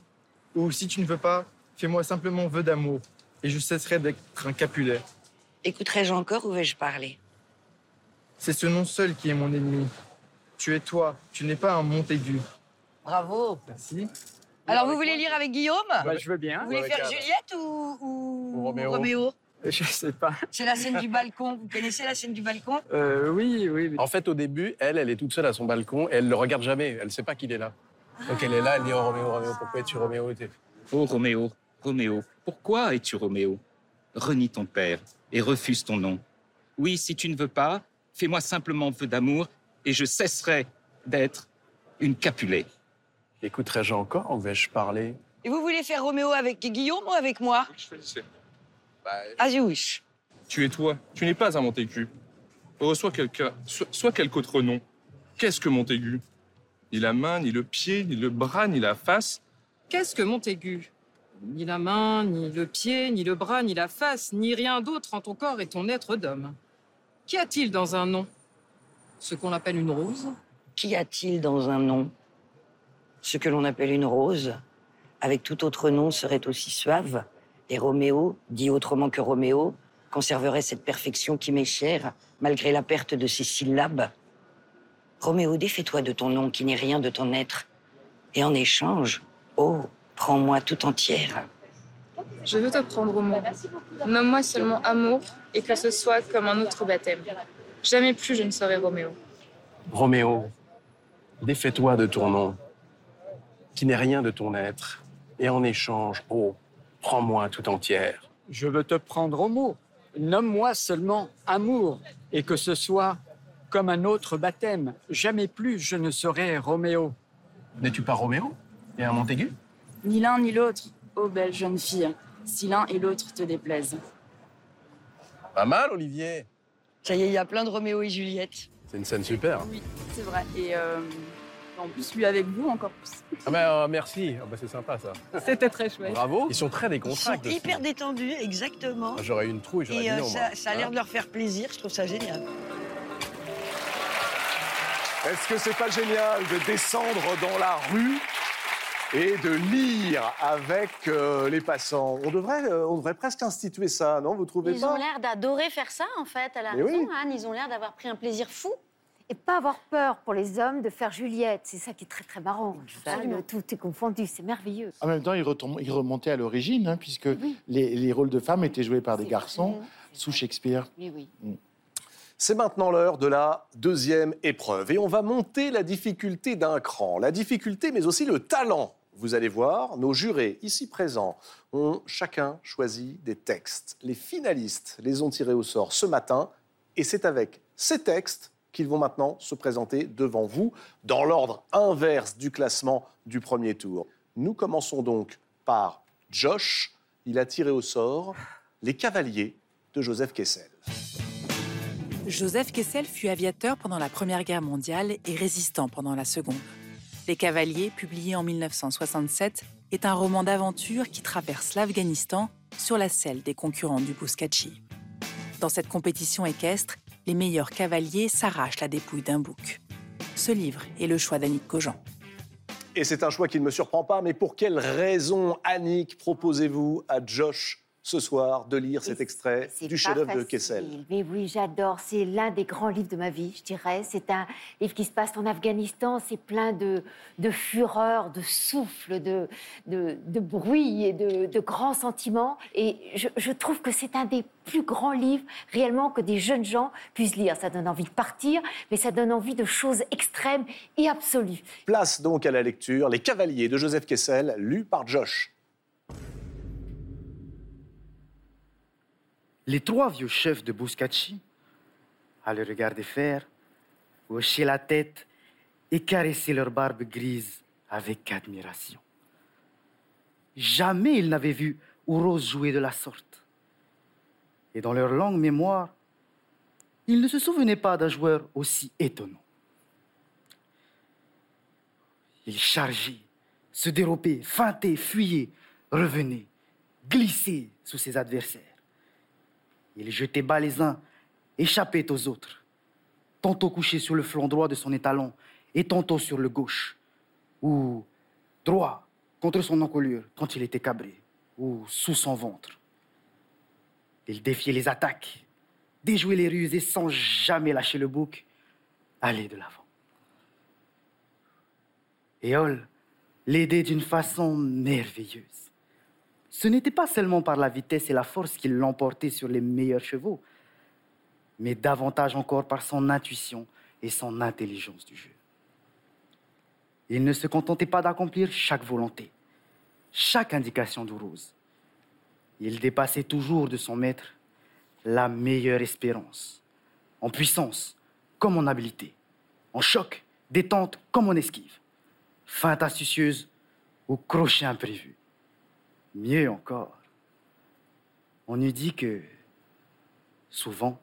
Ou si tu ne veux pas, fais-moi simplement vœu d'amour, et je cesserai d'être un Capulet. Écouterai-je encore ou vais-je parler? C'est ce nom seul qui est mon ennemi. Tu es toi, tu n'es pas un Montaigu. Bravo. Merci. Alors vous voulez lire avec Guillaume? Bah, je veux bien. Vous voulez faire. Juliette ou, ou Roméo. Roméo? Je sais pas. C'est la scène du balcon. Vous connaissez la scène du balcon? Euh, oui, oui, En fait, au début, elle, elle est toute seule à son balcon et elle le regarde jamais. Elle ne sait pas qu'il est là. Donc elle est là, elle dit Oh Roméo, Roméo, pourquoi es-tu Roméo? Oh Roméo, Roméo, pourquoi es-tu Roméo? Renie ton père et refuse ton nom. Oui, si tu ne veux pas, fais-moi simplement vœu d'amour et je cesserai d'être une Capulet. Écouterai-je encore ou vais-je parler? Et vous voulez faire Roméo avec Guillaume ou avec moi? As you wish. Tu es toi, tu n'es pas un Montaigu. Reçois quelqu'un, so- soit quelque autre nom. Qu'est-ce que Montaigu? Ni la main, ni le pied, ni le bras, ni la face. Qu'est-ce que Montaigu? Ni la main, ni le pied, ni le bras, ni la face, ni rien d'autre en ton corps et ton être d'homme. Qu'y a-t-il dans un nom? Ce qu'on appelle une rose? Qu'y a-t-il dans un nom? Ce que l'on appelle une rose, avec tout autre nom, serait aussi suave. Et Roméo, dit autrement que Roméo, conserverait cette perfection qui m'est chère, malgré la perte de ses syllabes. Roméo, défais-toi de ton nom qui n'est rien de ton être. Et en échange, oh, prends-moi tout entière. Je veux te prendre au mot. Nomme-moi seulement amour et que ce soit comme un autre baptême. Jamais plus je ne serai Roméo. Roméo, défais-toi de ton nom, qui n'est rien de ton être, et en échange, oh, prends-moi tout entière. Je veux te prendre au mot. Nomme-moi seulement amour, et que ce soit comme un autre baptême. Jamais plus je ne serai Roméo. N'es-tu pas Roméo? Et un Montaigu? Ni l'un ni l'autre, ô belle jeune fille, si l'un et l'autre te déplaisent. Pas mal, Olivier. Ça y est, il y a plein de Roméo et Juliette. C'est une scène super. Oui, c'est vrai. Et euh, en plus, lui avec vous, encore plus. Ah ben, euh, merci, Ah ben, c'est sympa ça. C'était très chouette. Bravo. Ils sont très Ils sont décontractés. hyper détendus, exactement. Ah, J'aurais eu une trouille, j'aurais Et dit euh, non. ça, moi. ça a l'air Hein de leur faire plaisir, je trouve ça génial. Est-ce que c'est pas génial de descendre dans la rue et de lire avec euh, les passants? On devrait, euh, on devrait presque instituer ça, non? Vous trouvez Ils pas? ont l'air d'adorer faire ça, en fait. Elle a Mais raison, oui. Anne. Ils ont l'air d'avoir pris un plaisir fou. Et pas avoir peur pour les hommes de faire Juliette. C'est ça qui est très très marrant. Absolument. tout est confondu, c'est merveilleux. En même temps, il, retombe- il remontait à l'origine, hein, puisque les, les rôles de femmes étaient joués par des garçons sous Shakespeare. Oui, oui. Mm. C'est maintenant l'heure de la deuxième épreuve et on va monter la difficulté d'un cran. La difficulté, mais aussi le talent. Vous allez voir, nos jurés ici présents ont chacun choisi des textes. Les finalistes les ont tirés au sort ce matin et c'est avec ces textes qu'ils vont maintenant se présenter devant vous dans l'ordre inverse du classement du premier tour. Nous commençons donc par Josh. Il a tiré au sort Les Cavaliers de Joseph Kessel. Joseph Kessel fut aviateur pendant la Première Guerre mondiale et résistant pendant la Seconde. Les Cavaliers, publié en 1967, est un roman d'aventure qui traverse l'Afghanistan sur la selle des concurrents du Bouskatchi. Dans cette compétition équestre, les meilleurs cavaliers s'arrachent la dépouille d'un bouc. Ce livre est le choix d'Annick Cogent. Et c'est un choix qui ne me surprend pas, mais pour quelle raison, Annick, proposez-vous à Josh ce soir de lire cet extrait du chef-d'œuvre de. Kessel Mais oui, j'adore. C'est l'un des grands livres de ma vie, je dirais. C'est un livre qui se passe en Afghanistan. C'est plein de, de fureur, de souffle, de, de, de bruit et de, de grands sentiments. Et je, je trouve que c'est un des plus grands livres réellement que des jeunes gens puissent lire. Ça donne envie de partir, mais ça donne envie de choses extrêmes et absolues. Place donc à la lecture Les Cavaliers de Joseph Kessel, lu par Josh. Les trois vieux chefs de Bouskatchi, à le regarder faire, hochaient la tête et caressaient leur barbe grise avec admiration. Jamais ils n'avaient vu Ouros jouer de la sorte. Et dans leur longue mémoire, ils ne se souvenaient pas d'un joueur aussi étonnant. Il chargeait, se dérobait, feintait, fuyait, revenait, glissait sous ses adversaires. Il jetait bas les uns, échappait aux autres, tantôt couché sur le flanc droit de son étalon et tantôt sur le gauche, ou droit contre son encolure quand il était cabré, ou sous son ventre. Il défiait les attaques, déjouait les ruses et sans jamais lâcher le bouc, allait de l'avant. Éole l'aidait d'une façon merveilleuse. Ce n'était pas seulement par la vitesse et la force qu'il l'emportait sur les meilleurs chevaux, mais davantage encore par son intuition et son intelligence du jeu. Il ne se contentait pas d'accomplir chaque volonté, chaque indication d'Ourouz. Il dépassait toujours de son maître la meilleure espérance, en puissance comme en habileté, en choc, détente comme en esquive, feinte astucieuse ou crochet imprévu. Mieux encore, on eût dit que, souvent,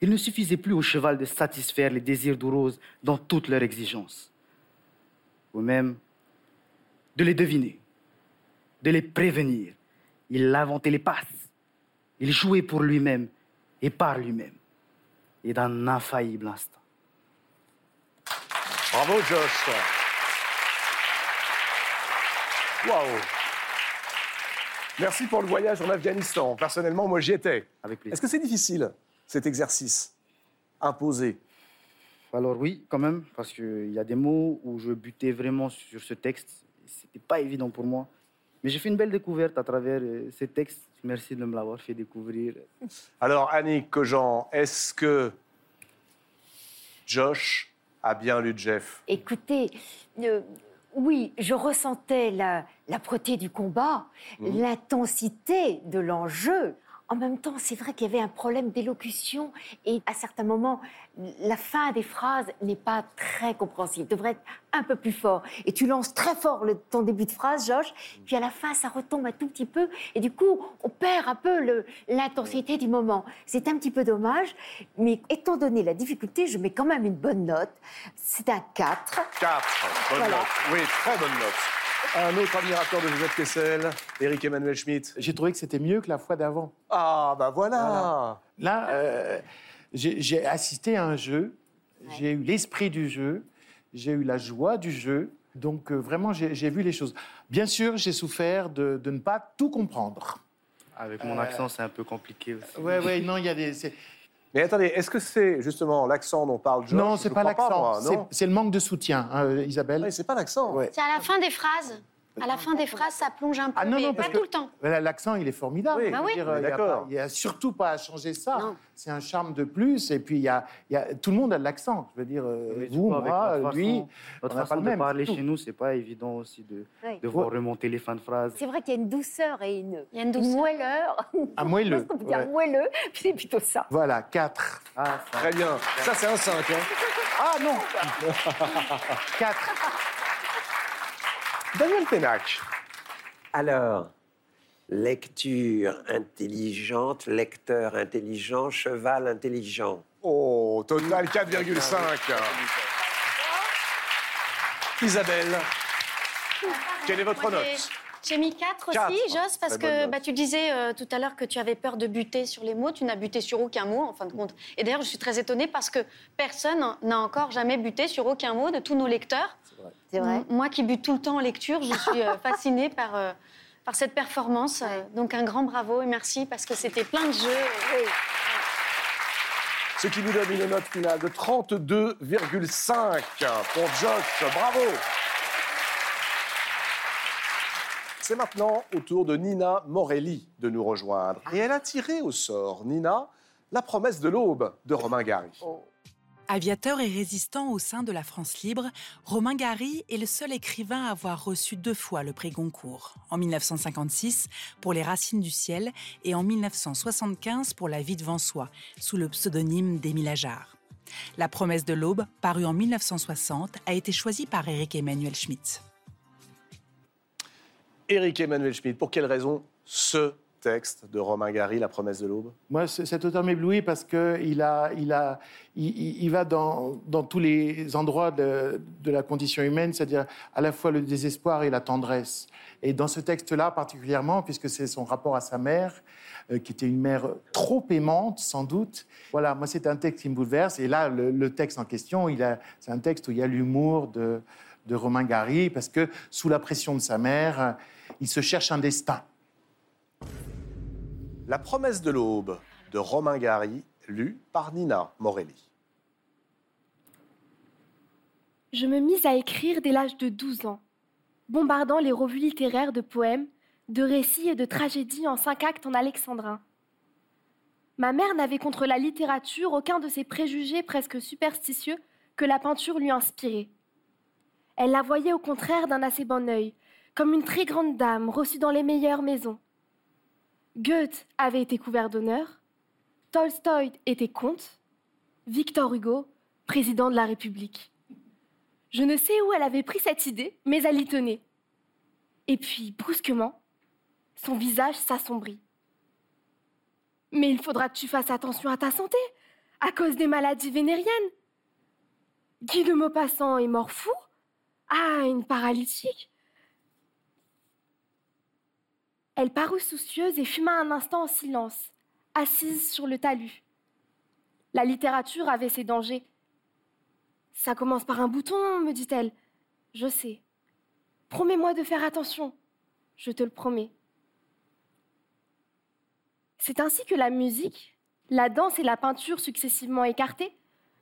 il ne suffisait plus au cheval de satisfaire les désirs d'Ourose dans toutes leurs exigences, ou même de les deviner, de les prévenir. Il inventait les passes, il jouait pour lui-même et par lui-même, et d'un infaillible instant. Bravo, Josh. Waouh. Merci pour le voyage en Afghanistan. Personnellement, moi, j'y étais. Est-ce que c'est difficile, cet exercice imposé? Alors oui, quand même, parce qu'il y a des mots où je butais vraiment sur ce texte. C'était pas évident pour moi. Mais j'ai fait une belle découverte à travers euh, ces textes. Merci de me l'avoir fait découvrir. Alors, Annick Cogent, est-ce que Josh a bien lu Jeff? Écoutez, euh, oui, je ressentais la, l'âpreté du combat, Mhm. l'intensité de l'enjeu. En même temps, c'est vrai qu'il y avait un problème d'élocution et à certains moments, la fin des phrases n'est pas très compréhensible, devrait être un peu plus fort. Et tu lances très fort le, ton début de phrase, Josh, puis à la fin, ça retombe un tout petit peu et du coup, on perd un peu l'intensité du moment. C'est un petit peu dommage, mais étant donné la difficulté, je mets quand même une bonne note. C'est un 4. 4. Bonne Voilà. note. Oui, très bonne note. Un autre admirateur de Joseph Kessel, Eric Emmanuel Schmitt. J'ai trouvé que c'était mieux que la fois d'avant. Ah, bah voilà. Là, euh, j'ai assisté à un jeu, j'ai eu l'esprit du jeu, j'ai eu la joie du jeu. Donc, euh, vraiment, j'ai vu les choses. Bien sûr, j'ai souffert de, de ne pas tout comprendre. Avec mon Euh, accent, c'est un peu compliqué aussi. Ouais, ouais, non, il y a des. Mais attendez, est-ce que c'est justement l'accent dont parle Josh non, c'est pas l'accent. c'est- le manque de soutien, hein, Isabelle. c'est pas l'accent. Ouais. C'est à la fin des phrases. À la fin des phrases, ça plonge un peu, Ah non, mais non, pas parce tout le temps. l'accent, il est formidable. Oui, Je veux bah oui. il a pas- n'y a, surtout pas à changer ça. C'est un charme de plus. Et puis, il y a, il y a- tout le monde a de l'accent. Je veux dire, euh, Oui, vous, moi, lui, pas façon le de même. parler chez nous, c'est pas évident aussi de, Oui. de voir remonter les fins de phrase. C'est vrai qu'il y a une douceur et une, Il y a une douceur. moelleur. Un moelleux, On peut dire ouais. moelleux, puis c'est plutôt ça. Voilà, 4. Très bien. Ça, c'est un 5. Ah non 4. Daniel Pénac. Alors, lecture intelligente, lecteur intelligent, cheval intelligent. Oh, total 4,5. Isabelle, quelle est votre note? J'ai mis 4 aussi, Quatre. Joss, parce que bah, tu disais euh, tout à l'heure que tu avais peur de buter sur les mots. Tu n'as buté sur aucun mot, en fin de compte. Et d'ailleurs, je suis très étonnée parce que personne n'a encore jamais buté sur aucun mot de tous nos lecteurs. C'est vrai. Moi qui bute tout le temps en lecture, je suis euh, fascinée par, euh, par cette performance. Euh, Donc un grand bravo et merci parce que c'était plein de jeux. Ce qui nous donne une note finale de 32,5 pour Josh. Bravo C'est maintenant au tour de Nina Morelli de nous rejoindre. Et elle a tiré au sort, Nina, La promesse de l'aube de Romain Gary. Aviateur et résistant au sein de la France libre, Romain Gary est le seul écrivain à avoir reçu deux fois le prix Goncourt, en 1956 pour Les Racines du ciel et en 1975 pour La vie devant soi, sous le pseudonyme d'Émile Ajar. La promesse de l'aube, paru en 1960, a été choisie par Éric Emmanuel Schmitt. Éric Emmanuel Schmitt, pour quelle raison ce texte de Romain Gary, La promesse de l'aube? Moi, cet auteur m'éblouit parce qu'il il va dans, tous les endroits de, la condition humaine, c'est-à-dire à la fois le désespoir et la tendresse. Et dans ce texte-là particulièrement, puisque c'est son rapport à sa mère, euh, qui était une mère trop aimante, sans doute. Voilà, moi, c'est un texte qui me bouleverse. Et là, le, texte en question, c'est un texte où il y a l'humour de, Romain Gary, parce que sous la pression de sa mère, il se cherche un destin. La promesse de l'aube de Romain Gary, lu par Nina Morelli. Je me mis à écrire dès l'âge de 12 ans, bombardant les revues littéraires de poèmes, de récits et de tragédies en cinq actes en alexandrin. Ma mère n'avait contre la littérature aucun de ces préjugés presque superstitieux que la peinture lui inspirait. Elle la voyait au contraire d'un assez bon œil, comme une très grande dame reçue dans les meilleures maisons. Goethe avait été couvert d'honneur, Tolstoï était comte, Victor Hugo, président de la République. Je ne sais où elle avait pris cette idée, mais elle y tenait. Et puis, brusquement, son visage s'assombrit. Mais il faudra que tu fasses attention à ta santé, à cause des maladies vénériennes. Guy de Maupassant est mort fou Ah, une paralytique Elle parut soucieuse et fuma un instant en silence, assise sur le talus. La littérature avait ses dangers. Ça commence par un bouton, me dit-elle. Je sais. Promets-moi de faire attention. Je te le promets. C'est ainsi que la musique, la danse et la peinture successivement écartées,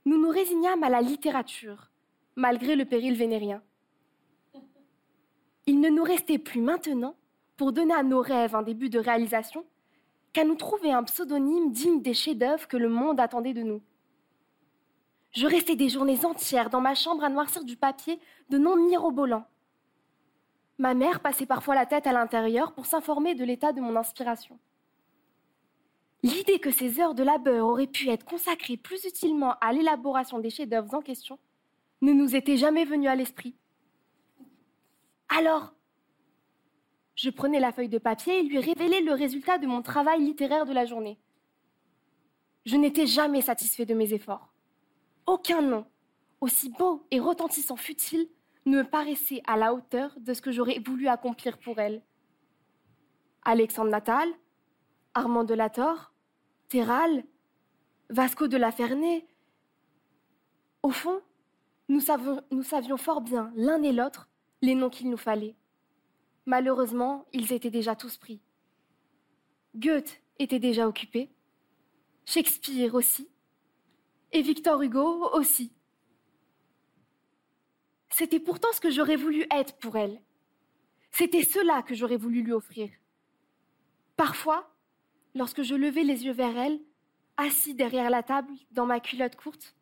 nous nous résignâmes à la littérature, malgré le péril vénérien. Il ne nous restait plus maintenant, pour donner à nos rêves un début de réalisation, qu'à nous trouver un pseudonyme digne des chefs-d'œuvre que le monde attendait de nous. Je restais des journées entières dans ma chambre à noircir du papier de noms mirobolants. Ma mère passait parfois la tête à l'intérieur pour s'informer de l'état de mon inspiration. L'idée que ces heures de labeur auraient pu être consacrées plus utilement à l'élaboration des chefs-d'œuvre en question ne nous était jamais venue à l'esprit. Alors, je prenais la feuille de papier et lui révélais le résultat de mon travail littéraire de la journée. Je n'étais jamais satisfait de mes efforts. Aucun nom, aussi beau et retentissant fut-il, ne me paraissait à la hauteur de ce que j'aurais voulu accomplir pour elle. Alexandre Natal, Armand de la Torre, Terral, Vasco de la Ferney. Au fond, nous savions fort bien, l'un et l'autre, les noms qu'il nous fallait. Malheureusement, ils étaient déjà tous pris. Goethe était déjà occupé, Shakespeare aussi, et Victor Hugo aussi. C'était pourtant ce que j'aurais voulu être pour elle. C'était cela que j'aurais voulu lui offrir. Parfois, lorsque je levais les yeux vers elle, assis derrière la table, dans ma culotte courte,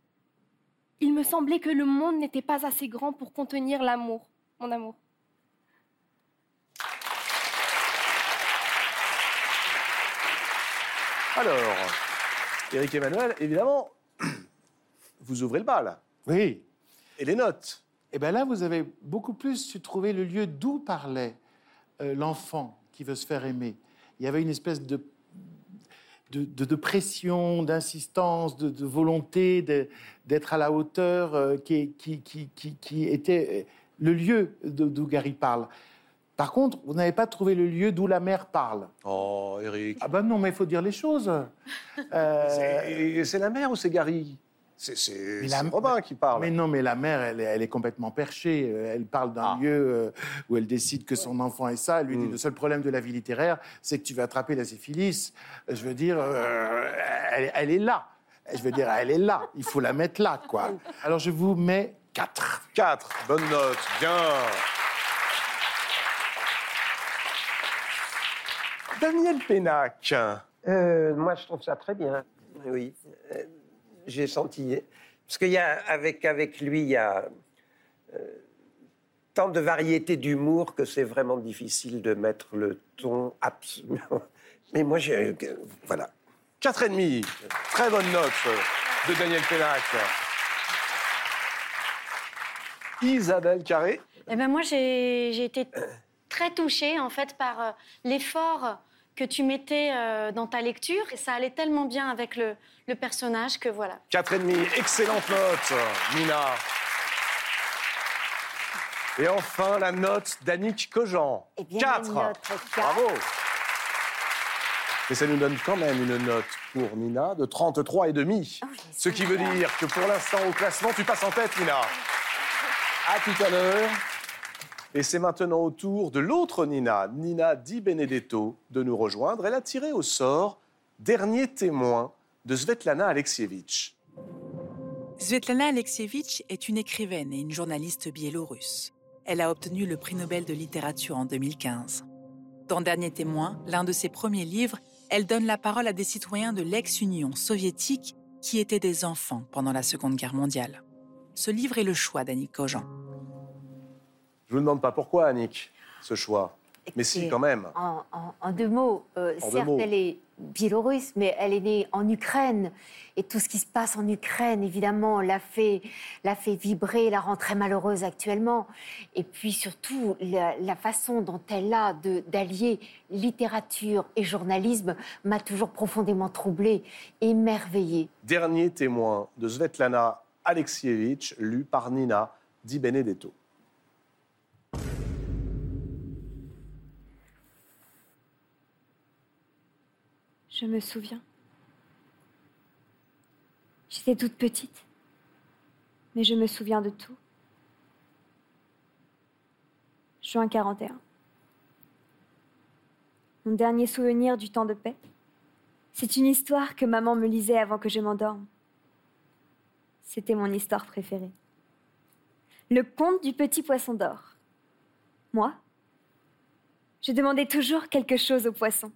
il me semblait que le monde n'était pas assez grand pour contenir l'amour, mon amour. Alors, Éric Emmanuel, évidemment, vous ouvrez le bal. Oui. Et les notes. Et bien là, vous avez beaucoup plus su trouver le lieu d'où parlait euh, l'enfant qui veut se faire aimer. Il y avait une espèce de, de, de- de pression, d'insistance, de, de volonté d'être à la hauteur euh, qui, qui, qui, qui, qui était euh, le lieu d'où Gary parle. Par contre, vous n'avez pas trouvé le lieu d'où la mère parle. Oh, Eric. Ah ben non, mais il faut dire les choses. Euh, C'est la mère ou c'est Gary? C'est la- Robin qui parle. Mais non, mais la mère, elle, est- elle est complètement perchée. Euh, Elle parle d'un lieu euh, où elle décide que son enfant est ça. Elle lui dit le seul problème de la vie littéraire, c'est que tu vas attraper la syphilis. Je veux dire, euh, elle, elle est là. Je veux dire, elle est là. Il faut la mettre là, quoi. Alors je vous mets 4. 4. Bonne note. Bien. Daniel Pénac. Euh, moi, je trouve ça très bien. Oui, Euh, j'ai senti. Parce qu'il y a, avec, avec lui, il y a euh, tant de variété d'humour que c'est vraiment difficile de mettre le ton absolument. Mais moi, j'ai. euh, Voilà. 4,5. Très bonne note de Daniel Pénac. Isabelle Carré. Eh ben moi, j'ai j'ai été très touchée en fait par euh, l'effort que tu mettais euh, dans ta lecture et ça allait tellement bien avec le, le personnage que voilà. 4,5. Excellente note, Nina. Et enfin, la note d'Annick Cogent. Eh bien, 4. une note quatre. Bravo. Et ça nous donne quand même une note pour Nina de 33,5. Oh, Ce qui veut dire que pour l'instant, au classement, tu passes en tête, Nina. À tout à l'heure. Et c'est maintenant au tour de l'autre Nina, Nina Di Benedetto, de nous rejoindre. Elle a tiré au sort dernier témoin de Svetlana Alexievitch. Svetlana Alexievitch est une écrivaine et une journaliste biélorusse. Elle a obtenu le prix Nobel de littérature en 2015. Dans Dernier témoin, l'un de ses premiers livres, elle donne la parole à des citoyens de l'ex-Union soviétique qui étaient des enfants pendant la Seconde Guerre mondiale. Ce livre est le choix d'Annick Cogent. Je vous demande pas pourquoi, Annick, ce choix. Mais si, quand même. En, en- en deux mots, euh, En deux certes, mots. elle est biélorusse, mais elle est née en Ukraine. Et tout ce qui se passe en Ukraine, évidemment, l'a fait, l'a fait vibrer, la rend très malheureuse actuellement. Et puis surtout, la, la façon dont elle a de- d'allier littérature et journalisme m'a toujours profondément troublée, émerveillée. Dernier témoin de Svetlana Alexievitch, lu par Nina Di Benedetto. Je me souviens. J'étais toute petite, mais je me souviens de tout. Juin 41. Mon dernier souvenir du temps de paix. C'est une histoire que maman me lisait avant que je m'endorme. C'était mon histoire préférée. Le conte du petit poisson d'or. Moi, je demandais toujours quelque chose au poisson.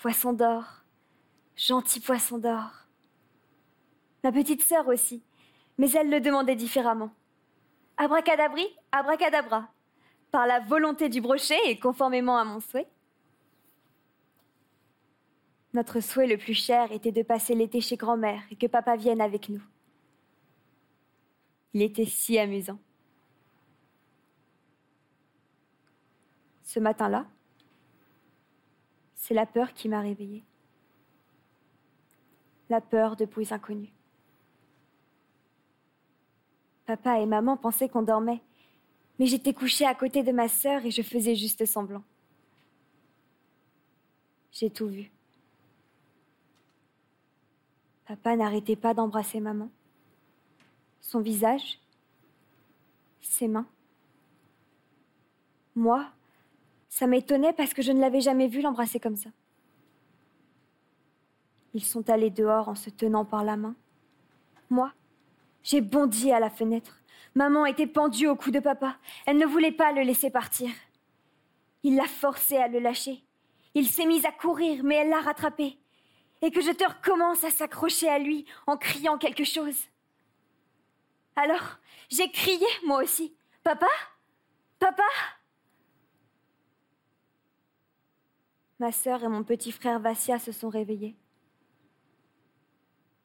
Poisson d'or, gentil poisson d'or. Ma petite sœur aussi, mais elle le demandait différemment. Abracadabri, abracadabra, par la volonté du brochet et conformément à mon souhait. Notre souhait le plus cher était de passer l'été chez grand-mère et que papa vienne avec nous. Il était si amusant. Ce matin-là, c'est la peur qui m'a réveillée. La peur de bruits inconnus. Papa et maman pensaient qu'on dormait, mais j'étais couchée à côté de ma sœur et je faisais juste semblant. J'ai tout vu. Papa n'arrêtait pas d'embrasser maman. Son visage, ses mains. Moi, ça m'étonnait parce que je ne l'avais jamais vu l'embrasser comme ça. Ils sont allés dehors en se tenant par la main. Moi, J'ai bondi à la fenêtre. Maman était pendue au cou de papa. Elle ne voulait pas le laisser partir. Il l'a forcé à le lâcher. Il s'est mis à courir, mais elle l'a rattrapé. Et que je te recommence à s'accrocher à lui en criant quelque chose. Alors, j'ai crié, moi aussi. Papa? Papa? Ma sœur et mon petit frère Vassia se sont réveillés.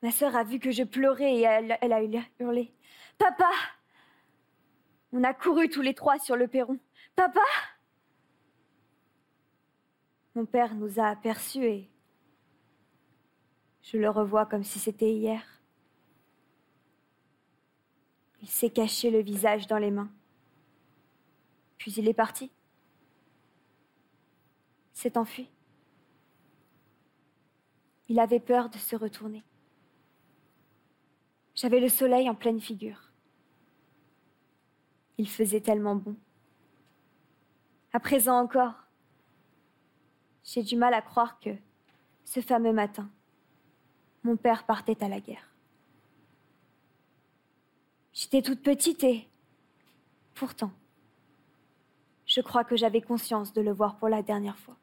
Ma sœur a vu que je pleurais et elle, elle a hurlé. Papa On a couru tous les trois sur le perron. Papa Mon père nous a aperçus et je le revois comme si c'était hier. Il s'est caché le visage dans les mains. Puis il est parti. S'est enfui. Il avait peur de se retourner. J'avais le soleil en pleine figure. Il faisait tellement bon. À présent encore, j'ai du mal à croire que, ce fameux matin, mon père partait à la guerre. J'étais toute petite et, pourtant, je crois que j'avais conscience de le voir pour la dernière fois.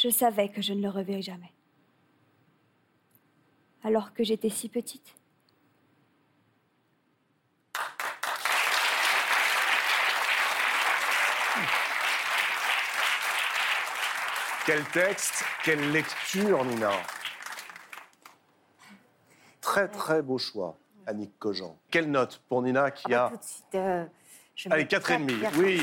Je savais que je ne le reverrai jamais. Alors que j'étais si petite. Quel texte, quelle lecture, Nina. Très, très beau choix, Annick Cogent. Quelle note pour Nina qui Ah bah, a... tout de suite, euh, je Allez, mets 4,5, 4,5. oui.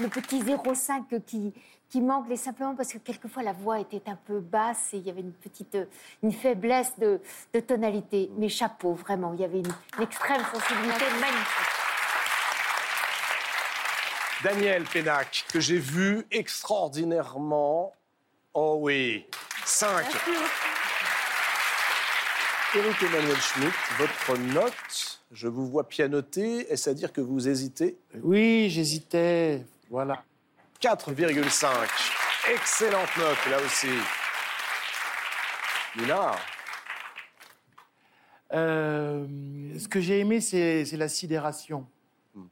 Le petit 0,5 qui, qui manque, mais simplement parce que quelquefois la voix était un peu basse et il y avait une petite euh, une faiblesse de, de tonalité. Mais chapeau, vraiment, il y avait une, une extrême sensibilité magnifique. Daniel Pénac, que j'ai vu extraordinairement. Oh oui, 5. Éric Emmanuel Schmitt, votre note, je vous vois pianoter. Est-ce à dire que vous hésitez? Oui, j'hésitais. Voilà. 4,5. Excellente note, là aussi. Nina, Euh, ce que j'ai aimé, c'est la sidération.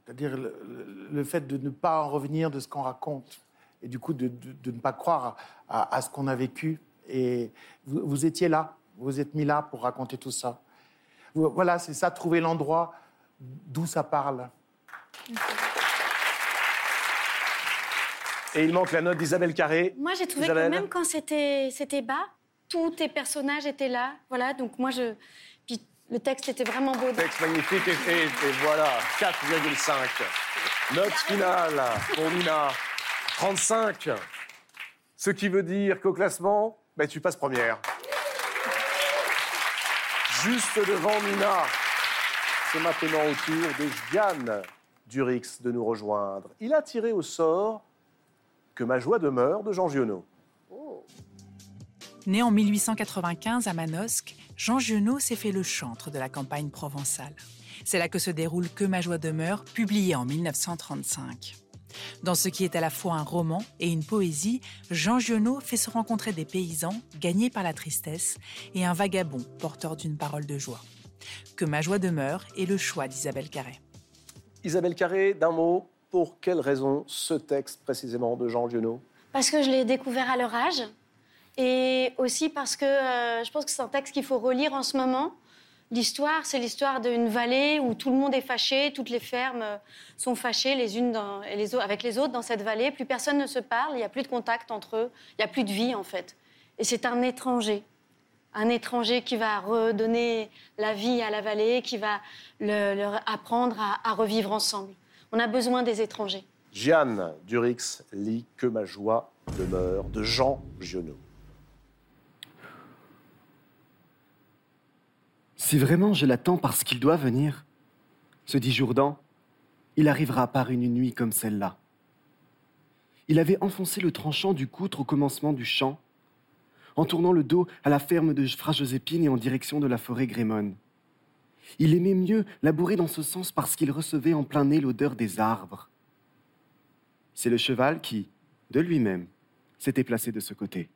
C'est-à-dire le, fait de ne pas en revenir de ce qu'on raconte. Et du coup, de, de- de ne pas croire à, à ce qu'on a vécu. Et vous, vous étiez là. Vous êtes mis là pour raconter tout ça. Voilà, c'est ça, trouver l'endroit d'où ça parle. Et il manque la note d'Isabelle Carré. Moi, j'ai trouvé Isabelle que même quand c'était c'était bas, tous tes personnages étaient là. Voilà, donc moi, je. Puis le texte était vraiment beau. Texte magnifique et, et- et voilà, 4,5. Note finale pour Nina, 35. Ce qui veut dire qu'au classement, ben, tu passes première. Juste devant Nina. C'est maintenant au tour de Yann Durix de nous rejoindre. Il a tiré au sort Que ma joie demeure de Jean Giono. Né en 1895 à Manosque, Jean Genot s'est fait le chantre de la campagne provençale. C'est là que se déroule Que ma joie demeure, publié en 1935. Dans ce qui est à la fois un roman et une poésie, Jean Giono fait se rencontrer des paysans gagnés par la tristesse et un vagabond porteur d'une parole de joie. Que ma joie demeure est le choix d'Isabelle Carré. Isabelle Carré, d'un mot, pour quelle raison ce texte précisément de Jean Giono? Parce que je l'ai découvert à leur âge. Et aussi parce que euh, je pense que c'est un texte qu'il faut relire en ce moment. L'histoire, c'est l'histoire d'une vallée où tout le monde est fâché, toutes les fermes sont fâchées les unes avec les autres dans cette vallée. Plus personne ne se parle, il n'y a plus de contact entre eux, il n'y a plus de vie en fait. Et c'est un étranger, un étranger qui va redonner la vie à la vallée, qui va le- leur apprendre à revivre ensemble. On a besoin des étrangers. Jeanne Durix lit Que ma joie demeure de Jean Giono. Si vraiment je l'attends parce qu'il doit venir, se dit Jourdan, il arrivera par une nuit comme celle-là. Il avait enfoncé le tranchant du coutre au commencement du champ, en tournant le dos à la ferme de Fra Joséphine et en direction de la forêt Grémone. Il aimait mieux labourer dans ce sens parce qu'il recevait en plein nez l'odeur des arbres. C'est le cheval qui, de lui-même, s'était placé de ce côté.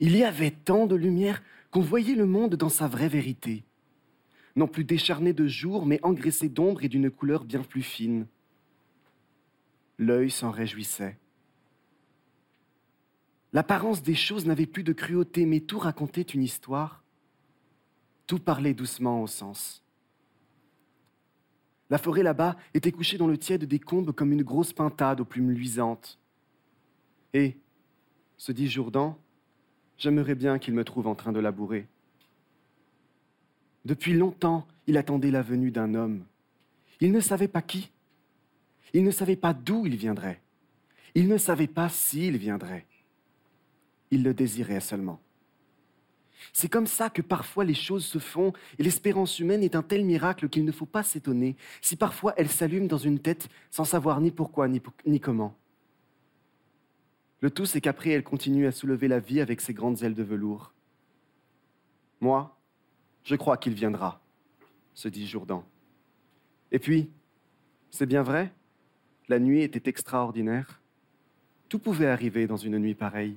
Il y avait tant de lumière qu'on voyait le monde dans sa vraie vérité, non plus décharné de jour, mais engraissé d'ombre et d'une couleur bien plus fine. L'œil s'en réjouissait. L'apparence des choses n'avait plus de cruauté, mais tout racontait une histoire. Tout parlait doucement au sens. La forêt là-bas était couchée dans le tiède des combes comme une grosse pintade aux plumes luisantes. Et, se dit Jourdan, j'aimerais bien qu'il me trouve en train de labourer. Depuis longtemps, il attendait la venue d'un homme. Il ne savait pas qui. Il ne savait pas d'où il viendrait. Il ne savait pas s'il viendrait. Il le désirait seulement. C'est comme ça que parfois les choses se font, et l'espérance humaine est un tel miracle qu'il ne faut pas s'étonner si parfois elle s'allume dans une tête sans savoir ni pourquoi ni, comment. Le tout, c'est qu'après, elle continue à soulever la vie avec ses grandes ailes de velours. Moi, je crois qu'il viendra, se dit Jourdan. Et puis, c'est bien vrai, la nuit était extraordinaire. Tout pouvait arriver dans une nuit pareille.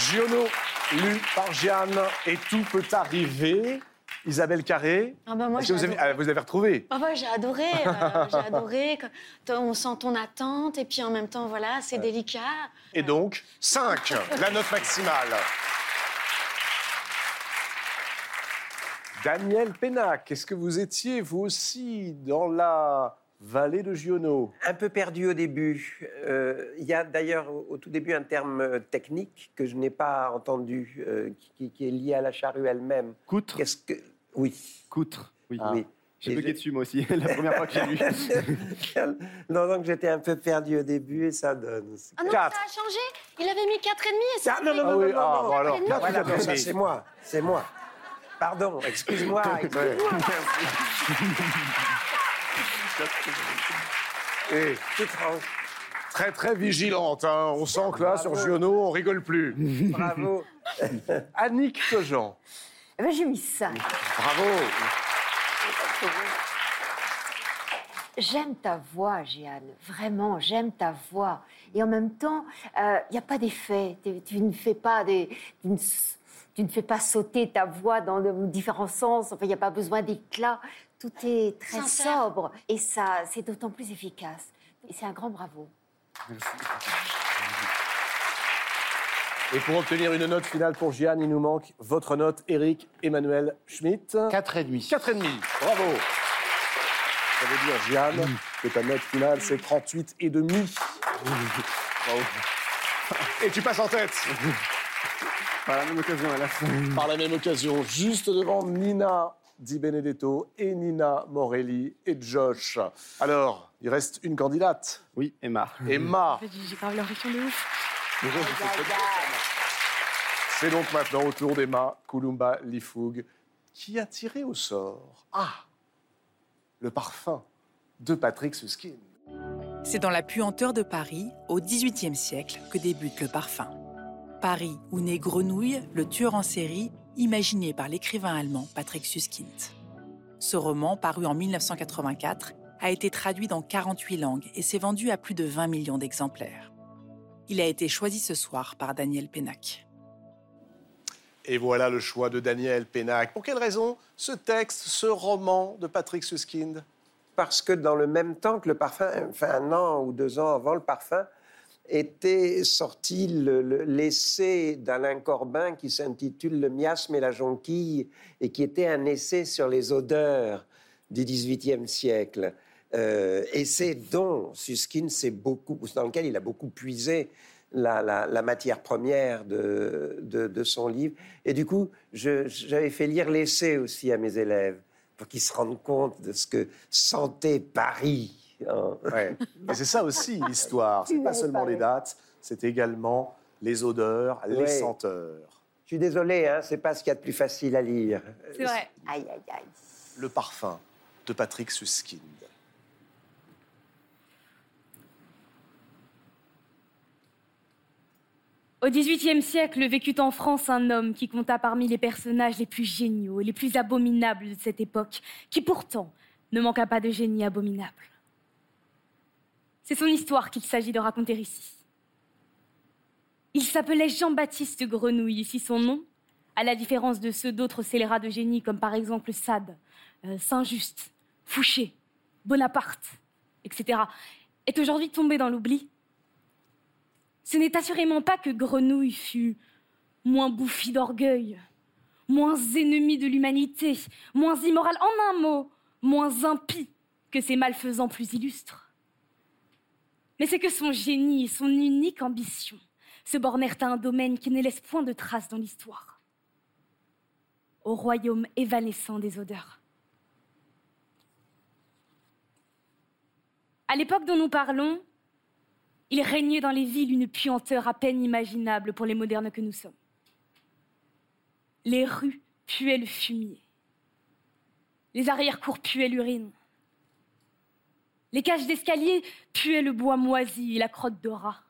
Giono, lu par Jeanne, et tout peut arriver. Isabelle Carré, Ah bah moi, est-ce que vous avez, ah, vous avez retrouvé? Ah bah, j'ai adoré, euh, j'ai adoré. Quand On sent ton attente et puis en même temps, voilà, c'est délicat. Et donc, 5, la note maximale. Daniel Pénac, est-ce que vous étiez, vous aussi, dans la vallée de Giono Un peu perdu au début. Euh, Il y a d'ailleurs au, tout début un terme euh, technique que je n'ai pas entendu, euh, qui, qui est lié à la charrue elle-même. Coutre Qu'est-ce que Oui. Coutre, oui. oui. J'ai bugué je- dessus moi aussi, la première fois que j'ai lu. non, donc j'étais un peu perdu au début et ça donne. Ah non, ça a changé. Il avait mis 4,5 et ça. Ah, non, non, non, Ah non, oui, non, ah, non. bon, alors, Voilà, quatre, non, quatre, ça, oui. c'est moi, c'est moi. Pardon, excuse-moi, excuse-moi. Et très très vigilante, hein. on sent que là, sur Giono, on rigole plus. Bravo. Annick Cogent, Eh ben, j'ai mis 5. bravo. J'aime ta voix, Jeanne. Vraiment, j'aime ta voix. Et en même temps, il n'y a pas d'effet. Tu, tu ne fais pas des, tu, ne, tu ne fais pas sauter ta voix dans de différents sens. Enfin, il n'y a pas besoin d'éclat. Tout est très Sincère. sobre. Et ça, c'est d'autant plus efficace. Et c'est un grand bravo. Et pour obtenir une note finale pour Jeanne, il nous manque votre note, Eric Emmanuel Schmitt. 4,5. 4,5. Bravo. Ça veut dire, Jeanne, que ta note finale, c'est 38 et demi. Bravo. Et tu passes en tête. Par la même occasion, à la fin. Par la même occasion, juste devant Nina Di Benedetto et Nina Morelli et Josh. Alors, il reste une candidate. Oui, Emma. Emma. J'ai grave l'impression de ouf. C'est donc maintenant au tour d'Emma Kulumba Lifoug qui a tiré au sort. Ah Le parfum de Patrick Suskin. C'est dans la puanteur de Paris, au XVIIIe siècle, que débute le parfum. Paris, où naît Grenouille, le tueur en série, imaginé par l'écrivain allemand Patrick Suskind. Ce roman, paru en 1984, a été traduit dans 48 langues et s'est vendu à plus de 20 millions d'exemplaires. Il a été choisi ce soir par Daniel Pénac. Et voilà le choix de Daniel Pénac. Pour quelle raison ce texte, ce roman de Patrick Suskind Parce que dans le même temps que le parfum, enfin un an ou deux ans avant le parfum, était sorti le- le- l'essai d'Alain Corbin qui s'intitule Le miasme et la jonquille et qui était un essai sur les odeurs du XVIIIe siècle. Euh, essai dont Susskind s'est beaucoup, dans lequel il a beaucoup puisé la, matière première de, de- son livre. Et du coup, j'avais fait lire l'essai aussi à mes élèves pour qu'ils se rendent compte de ce que sentait Paris. Hein. Ouais. Et c'est ça aussi l'histoire. C'est pas seulement les dates, c'est également les odeurs, les Ouais. senteurs. Je suis désolé, hein, c'est pas ce qu'il y a de plus facile à lire. C'est vrai. Aïe, aïe, aïe. Le parfum de Patrick Suskind. Au XVIIIe siècle vécut en France un homme qui compta parmi les personnages les plus géniaux et les plus abominables de cette époque, qui pourtant ne manqua pas de génie abominable. C'est son histoire qu'il s'agit de raconter ici. Il s'appelait Jean-Baptiste Grenouille, ici son nom, à la différence de ceux d'autres scélérats de génie, comme par exemple Sade, euh, Saint-Just, Fouché, Bonaparte, etc., est aujourd'hui tombé dans l'oubli. Ce n'est assurément pas que Grenouille fut moins bouffi d'orgueil, moins ennemi de l'humanité, moins immoral, en un mot, moins impie que ses malfaisants plus illustres. Mais c'est que son génie et son unique ambition se bornèrent à un domaine qui ne laisse point de traces dans l'histoire, au royaume évanescent des odeurs. À l'époque dont nous parlons, il régnait dans les villes une puanteur à peine imaginable pour les modernes que nous sommes. Les rues puaient le fumier. Les arrière-cours puaient l'urine. Les cages d'escalier puaient le bois moisi et la crotte de rat.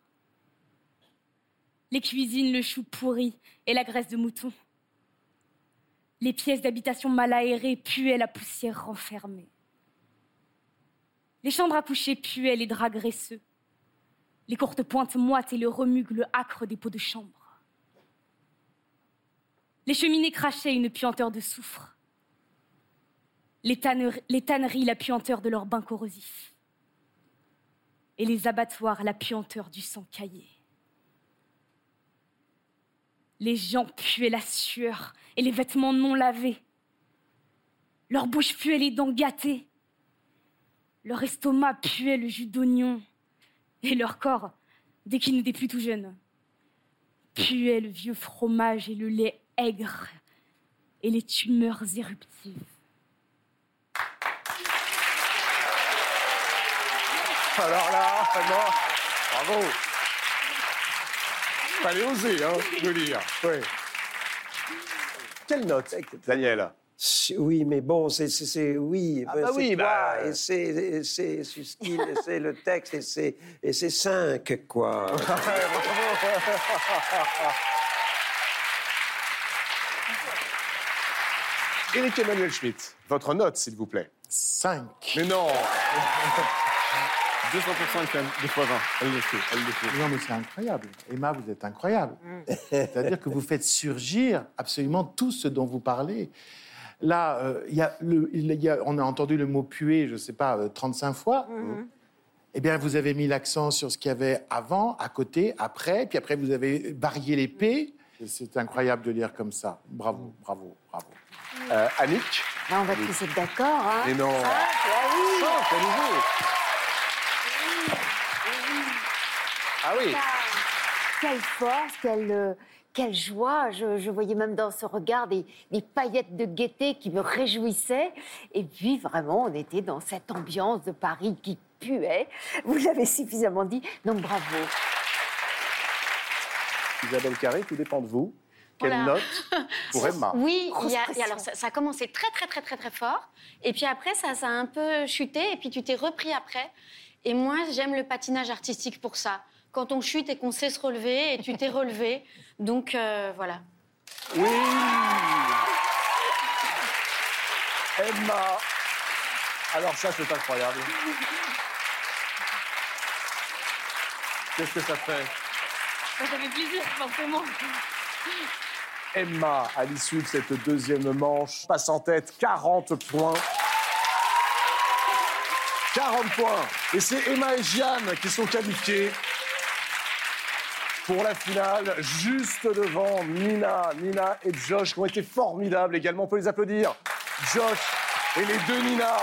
Les cuisines, le chou pourri et la graisse de mouton. Les pièces d'habitation mal aérées puaient la poussière renfermée. Les chambres à coucher puaient les draps graisseux. Les courtes pointes moites et le remugle âcre des pots de chambre. Les cheminées crachaient une puanteur de soufre. Les, tanneries, la puanteur de leur bain corrosif. Et les abattoirs, la puanteur du sang caillé. Les gens puaient la sueur et les vêtements non lavés. Leur bouche puait les dents gâtées. Leur estomac puait le jus d'oignon. Et leur corps, dès qu'ils n'étaient plus tout jeunes, puait le vieux fromage et le lait aigre et les tumeurs éruptives. Alors là, vraiment, bravo. Fallait oser, hein, de lire. Ouais. Quelle note, Daniel? Oui, mais bon, c'est oui, ah bah c'est oui, toi, bah... et c'est c'est le texte, et c'est et c'est cinq quoi. Éric Emmanuel Schmitt, votre note, s'il vous plaît. 5. Mais non 200% de fois 20. Elle le fait, elle le fait. Non, mais c'est incroyable. Emma, vous êtes incroyable. C'est-à-dire que vous faites surgir absolument tout ce dont vous parlez. Là, euh, il y a le, il y a, on a entendu le mot puer, je ne sais pas, 35 fois. Eh bien, vous avez mis l'accent sur ce qu'il y avait avant, à côté, après, puis après, vous avez varié les P. C'est incroyable de lire comme ça. Bravo, bravo, bravo. Euh, Annick Là, on va tous être d'accord. Hein. Mais non. Ah, bah oui. Cinq, à nouveau. Ah oui. Quelle force, quelle, euh, quelle joie. Je, je voyais même dans ce regard des, des paillettes de gaieté qui me réjouissaient. Et puis, vraiment, on était dans cette ambiance de Paris qui puait. Vous l'avez suffisamment dit. Donc, bravo. Isabelle Carré, tout dépend de vous. Quelle Voilà. note pour Emma Oui, y a- alors ça, ça a commencé très très très très très fort, et puis après ça, ça a un peu chuté, et puis tu t'es repris après. Et moi, j'aime le patinage artistique pour ça. Quand on chute et qu'on sait se relever, et tu t'es relevé, donc euh, voilà. Oui Emma Alors ça, c'est incroyable. Qu'est-ce que ça fait? Ça fait plaisir, forcément. Emma, à l'issue de cette deuxième manche, passe en tête 40 points. 40 points. Et c'est Emma et Jeanne qui sont qualifiées pour la finale, juste devant Nina. Nina et Josh qui ont été formidables également. On peut les applaudir. Josh et les deux Nina.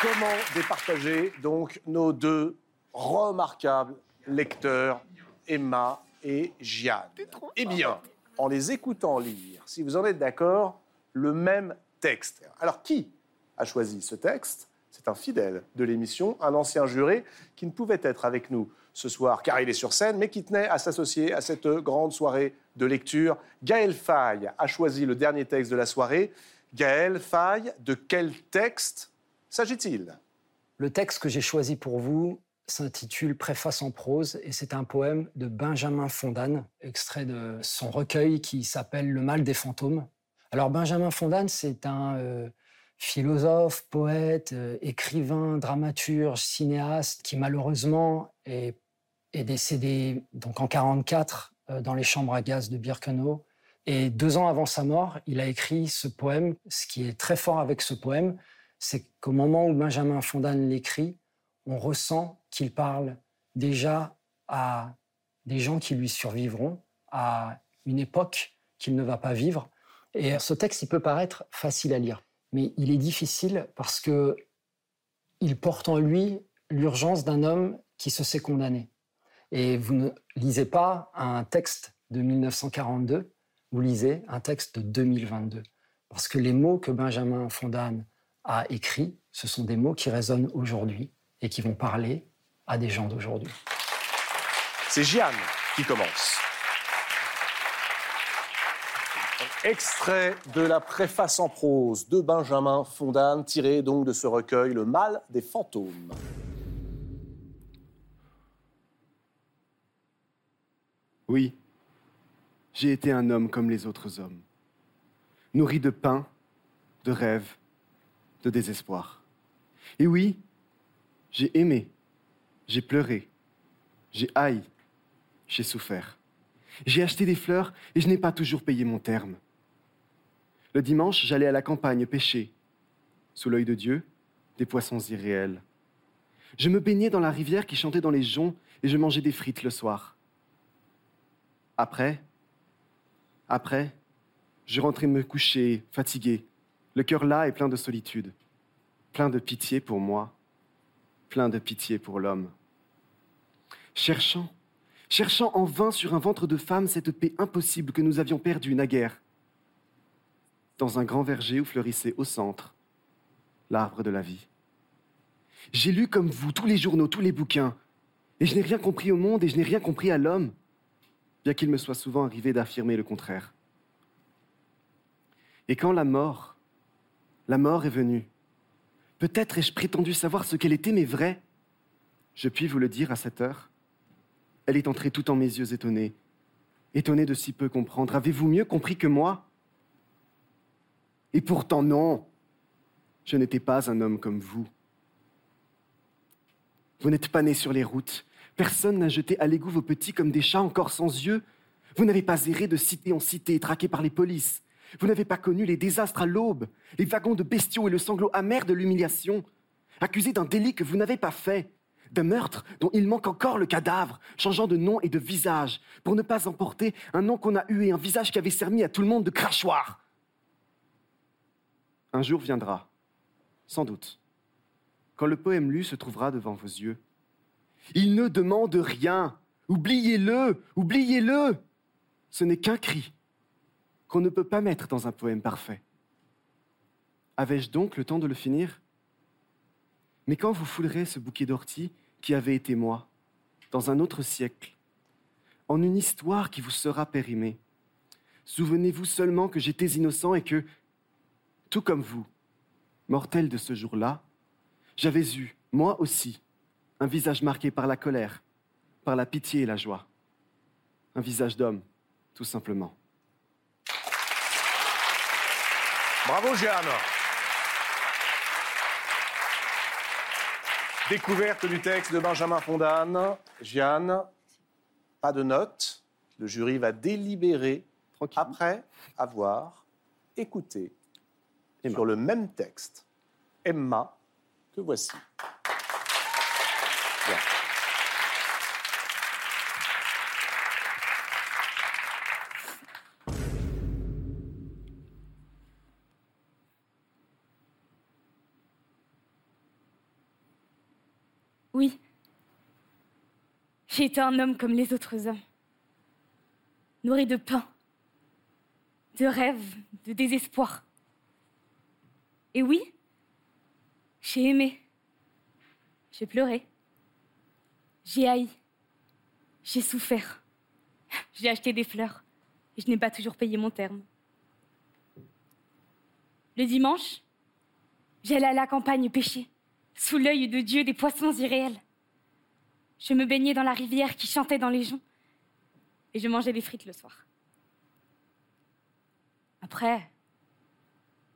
Comment départager donc nos deux remarquables lecteurs, Emma et Jeanne? Eh bien, en les écoutant lire, si vous en êtes d'accord, le même texte. Alors, qui a choisi ce texte? C'est un fidèle de l'émission, un ancien juré qui ne pouvait être avec nous ce soir car il est sur scène, mais qui tenait à s'associer à cette grande soirée de lecture. Gaël Faye a choisi le dernier texte de la soirée. Gaël Faye, de quel texte s'agit-il? Le texte que j'ai choisi pour vous s'intitule Préface en prose et c'est un poème de Benjamin Fondane, extrait de son recueil qui s'appelle Le mal des fantômes. Alors Benjamin Fondane, c'est un euh, philosophe, poète, euh, écrivain, dramaturge, cinéaste qui malheureusement est décédé donc en 44 euh, dans les chambres à gaz de Birkenau. Et deux ans avant sa mort, il a écrit ce poème. Ce qui est très fort avec ce poème, c'est qu'au moment où Benjamin Fondane l'écrit, on ressent qu'il parle déjà à des gens qui lui survivront, à une époque qu'il ne va pas vivre. Et ce texte, il peut paraître facile à lire, mais il est difficile parce que il porte en lui l'urgence d'un homme qui se sait condamné. Et vous ne lisez pas un texte de 1942, vous lisez un texte de 2022. Parce que les mots que Benjamin Fondane a écrits, ce sont des mots qui résonnent aujourd'hui et qui vont parler à des gens d'aujourd'hui. C'est Jeanne qui commence. Extrait de la préface en prose de Benjamin Fondane, tiré donc de ce recueil Le mal des fantômes. Oui, j'ai été un homme comme les autres hommes, nourri de pain, de rêves, de désespoir. Et oui, j'ai aimé, j'ai pleuré, j'ai haï, j'ai souffert. J'ai acheté des fleurs et je n'ai pas toujours payé mon terme. Le dimanche, j'allais à la campagne pêcher. Sous l'œil de Dieu, des poissons irréels. Je me baignais dans la rivière qui chantait dans les joncs et je mangeais des frites le soir. Après, après, je rentrais me coucher, fatigué, le cœur là et plein de solitude, plein de pitié pour moi, plein de pitié pour l'homme. Cherchant, cherchant en vain sur un ventre de femme cette paix impossible que nous avions perdue naguère, dans un grand verger où fleurissait au centre l'arbre de la vie. J'ai lu comme vous tous les journaux, tous les bouquins, et je n'ai rien compris au monde et je n'ai rien compris à l'homme bien qu'il me soit souvent arrivé d'affirmer le contraire. Et quand la mort, la mort est venue, peut-être ai-je prétendu savoir ce qu'elle était, mais vrai, je puis vous le dire à cette heure. Elle est entrée tout en mes yeux étonnés, étonnée de si peu comprendre. Avez-vous mieux compris que moi? Et pourtant non, je n'étais pas un homme comme vous. Vous n'êtes pas né sur les routes, Personne n'a jeté à l'égout vos petits comme des chats encore sans yeux. Vous n'avez pas erré de cité en cité, traqué par les polices. Vous n'avez pas connu les désastres à l'aube, les wagons de bestiaux et le sanglot amer de l'humiliation. Accusé d'un délit que vous n'avez pas fait, d'un meurtre dont il manque encore le cadavre, changeant de nom et de visage, pour ne pas emporter un nom qu'on a eu et un visage qui avait servi à tout le monde de crachoir. Un jour viendra, sans doute, quand le poème lu se trouvera devant vos yeux il ne demande rien. Oubliez-le, oubliez-le. Ce n'est qu'un cri qu'on ne peut pas mettre dans un poème parfait. Avais-je donc le temps de le finir? Mais quand vous foulerez ce bouquet d'orties qui avait été moi, dans un autre siècle, en une histoire qui vous sera périmée, souvenez-vous seulement que j'étais innocent et que, tout comme vous, mortel de ce jour-là, j'avais eu, moi aussi, un visage marqué par la colère, par la pitié et la joie. Un visage d'homme, tout simplement. Bravo Jeanne. Découverte du texte de Benjamin Fondane. Jeanne, pas de notes. Le jury va délibérer après avoir écouté sur le même texte Emma que voici. Oui. J'ai été un homme comme les autres hommes. Nourri de pain, de rêves, de désespoir. Et oui, j'ai aimé. J'ai pleuré. J'ai haï. J'ai souffert. J'ai acheté des fleurs. Et je n'ai pas toujours payé mon terme. Le dimanche, j'allais à la campagne pêcher sous l'œil de Dieu des poissons irréels. Je me baignais dans la rivière qui chantait dans les joncs et je mangeais des frites le soir. Après,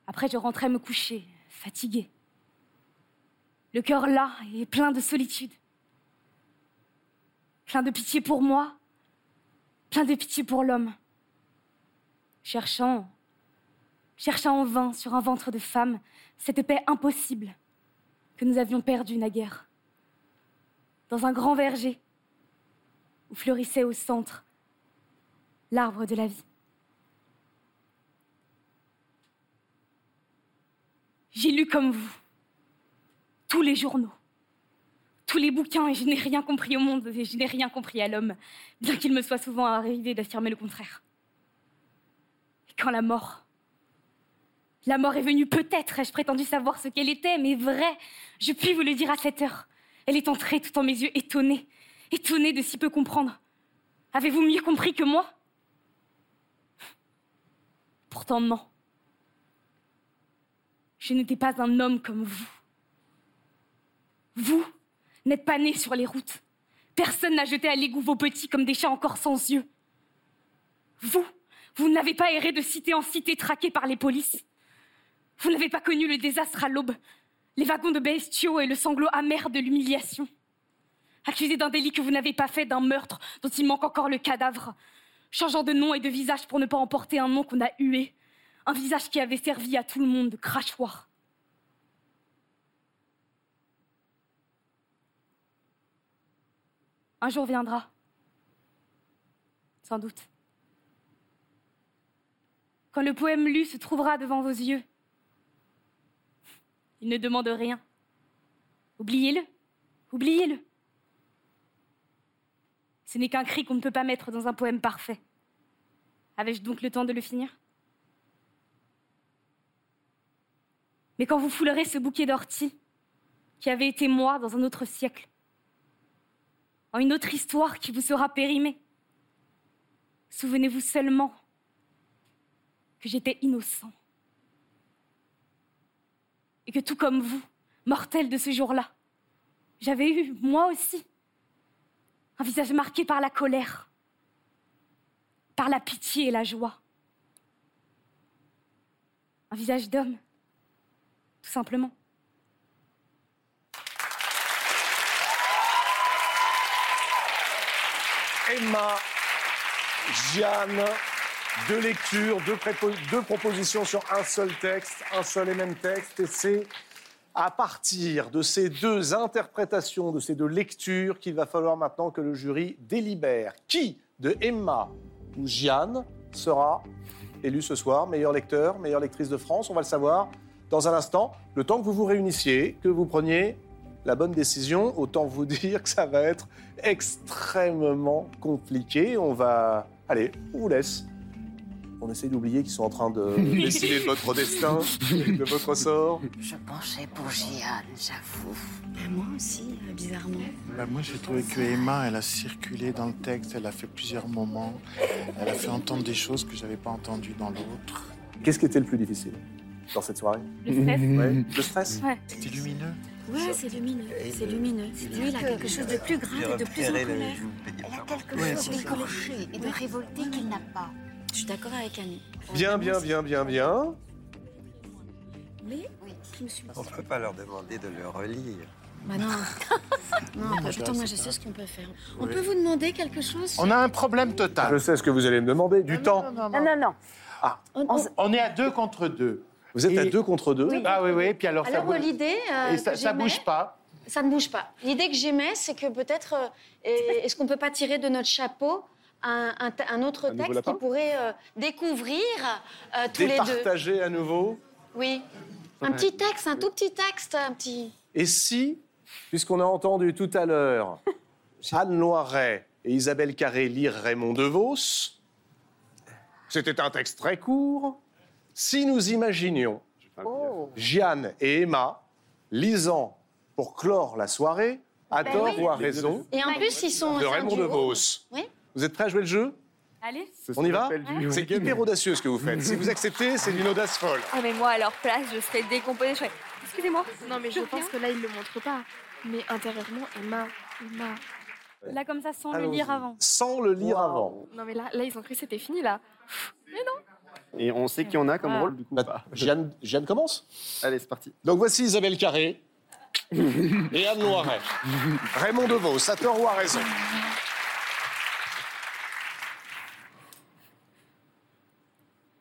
après je rentrais me coucher, fatiguée. Le cœur là et plein de solitude. plein de pitié pour moi, plein de pitié pour l'homme. Cherchant, cherchant en vain sur un ventre de femme cette paix impossible que nous avions perdue naguère. Dans un grand verger où fleurissait au centre l'arbre de la vie. J'ai lu comme vous tous les journaux, tous les bouquins, et je n'ai rien compris au monde, et je n'ai rien compris à l'homme, bien qu'il me soit souvent arrivé d'affirmer le contraire. Et quand la mort, la mort est venue, peut-être ai-je prétendu savoir ce qu'elle était, mais vrai, je puis vous le dire à cette heure. Elle est entrée tout en mes yeux, étonnée, étonnée de si peu comprendre. Avez-vous mieux compris que moi? Pourtant non. Je n'étais pas un homme comme vous. Vous n'êtes pas né sur les routes. Personne n'a jeté à l'égout vos petits comme des chats encore sans yeux. Vous, vous n'avez pas erré de cité en cité traqué par les polices. Vous n'avez pas connu le désastre à l'aube, les wagons de bestiaux et le sanglot amer de l'humiliation. Accusé d'un délit que vous n'avez pas fait, d'un meurtre dont il manque encore le cadavre, changeant de nom et de visage pour ne pas emporter un nom qu'on a hué, un visage qui avait servi à tout le monde de crachoir. Un jour viendra. Sans doute. Quand le poème lu se trouvera devant vos yeux, il ne demande rien. Oubliez-le. Oubliez-le. Ce n'est qu'un cri qu'on ne peut pas mettre dans un poème parfait. Avais-je donc le temps de le finir? Mais quand vous foulerez ce bouquet d'orties, qui avait été moi dans un autre siècle, en une autre histoire qui vous sera périmée, souvenez-vous seulement que j'étais innocent. Et que tout comme vous, mortel de ce jour-là, j'avais eu, moi aussi, un visage marqué par la colère, par la pitié et la joie. Un visage d'homme, tout simplement. Emma, Jeanne, deux lectures, deux, propositions sur un seul texte, un seul et même texte. Et c'est à partir de ces deux interprétations, de ces deux lectures, qu'il va falloir maintenant que le jury délibère. Qui de Emma ou Jeanne sera élu ce soir meilleur lecteur, meilleure lectrice de France On va le savoir dans un instant. Le temps que vous vous réunissiez, que vous preniez la bonne décision, autant vous dire que ça va être extrêmement compliqué. On va... Allez, on vous laisse. On essaie d'oublier qu'ils sont en train de décider de votre destin, de votre sort. Je penchais pour Jeanne, j'avoue. moi aussi, euh, bizarrement. Bah, moi, j'ai trouvé que Emma, elle a circulé dans le texte, elle a fait plusieurs moments, elle a fait entendre des choses que j'avais pas entendues dans l'autre. Qu'est-ce qui était le plus difficile dans cette soirée? Le stress. Ouais, Le stress Ouais. C'était lumineux. Ouais, c'est lumineux, c'est lumineux. Lui, il a quelque chose de plus grave et de plus en colère. Elle a quelque chose ça. d'écorché et de révolté qu'il n'a pas. Je suis d'accord avec Annie. Bien, bien, bien, bien, bien. Mais je me suis On ne peut pas leur demander de le relire. Bah non. non, pas Attends, moi je sais ce qu'on peut faire. On peut vous demander quelque chose On a un problème total. Je sais ce que vous allez me demander. Du temps. Non, non, non. Ah. On est à deux contre deux. Vous êtes à deux contre deux Oui. Ah oui, oui. Puis alors, ça Alors bouge. l'idée, euh, Et ça, que ça j'aimais- bouge pas. Ça ne bouge pas. L'idée que j'aimais, c'est que peut-être, euh, est- est-ce qu'on peut pas tirer de notre chapeau un, un te- un autre texte lapin qui pourrait euh, découvrir euh, tous les deux Départager à nouveau. Oui. Un petit texte, un tout petit texte, un petit. Et si, puisqu'on a entendu tout à l'heure Anne Loiret et Isabelle Carré lire Raymond DeVos, c'était un texte très court. Si nous imaginions Jeanne et Emma lisant pour clore la soirée, à Ben tort oui. ou à raison, Et en plus, ils sont. de Raymond. DeVos. Oui. Vous êtes prêts à jouer le jeu? Allez. On y va C'est hyper audacieux ce que vous faites. Si vous acceptez, c'est d'une audace folle. Ah, mais moi, à leur place, je serais décomposée. Je serais... Excusez-moi. Non, mais je pense que là, il le montre pas. Mais intérieurement, Emma, Emma. Là, comme ça, sans le lire avant. Sans le lire avant. Non, mais là, là, ils ont cru que c'était fini, là. Mais non. Et on sait qui on a comme Ah. rôle, du coup. ou pas Jeanne, Jeanne commence? Allez, c'est parti. Donc voici Isabelle Carré et Anne Loiret. Raymond DeVos, à tort ou à raison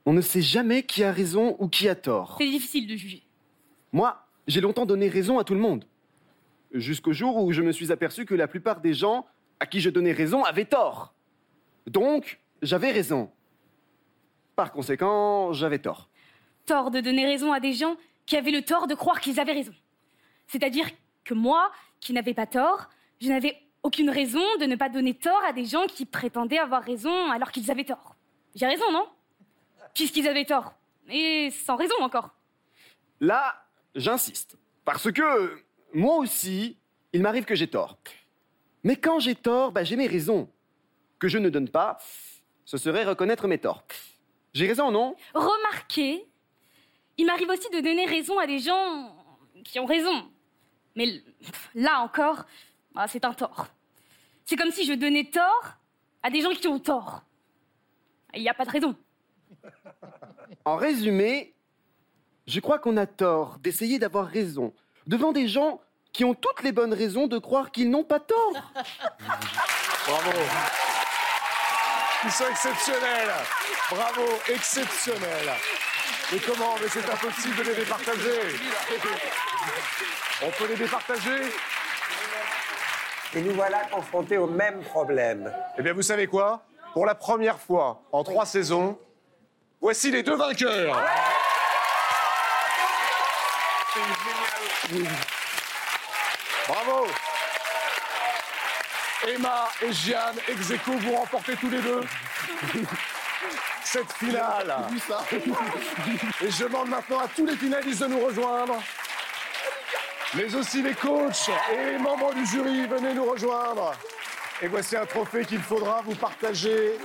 On ne sait jamais qui a raison ou qui a tort. C'est difficile de juger. Moi, j'ai longtemps donné raison à tout le monde. Jusqu'au jour où je me suis aperçu que la plupart des gens à qui je donnais raison avaient tort. Donc, j'avais raison. Par conséquent, j'avais tort. Tort de donner raison à des gens qui avaient le tort de croire qu'ils avaient raison. C'est-à-dire que moi, qui n'avais pas tort, je n'avais aucune raison de ne pas donner tort à des gens qui prétendaient avoir raison alors qu'ils avaient tort. J'ai raison, non? Puisqu'ils avaient tort? Et sans raison encore. Là, j'insiste. Parce que moi aussi, il m'arrive que j'ai tort. Mais quand j'ai tort, bah, j'ai mes raisons. Que je ne donne pas, ce serait reconnaître mes torts. J'ai raison, non? Remarquez, il m'arrive aussi de donner raison à des gens qui ont raison. Mais là encore, ah, c'est un tort. C'est comme si je donnais tort à des gens qui ont tort. Il n'y a pas de raison. En résumé, je crois qu'on a tort d'essayer d'avoir raison devant des gens qui ont toutes les bonnes raisons de croire qu'ils n'ont pas tort. Bravo. Ils sont exceptionnels. Bravo, exceptionnels. Mais comment Mais c'est impossible de les départager. On peut les départager Et nous voilà confrontés au même problème. Eh bien, vous savez quoi? Pour la première fois en trois saisons, voici les deux vainqueurs. Bravo Emma et Jeanne, ex aequo, vous remportez tous les deux cette finale. Et je demande maintenant à tous les finalistes de nous rejoindre. Mais aussi les coachs et les membres du jury, venez nous rejoindre. Et voici un trophée qu'il faudra vous partager.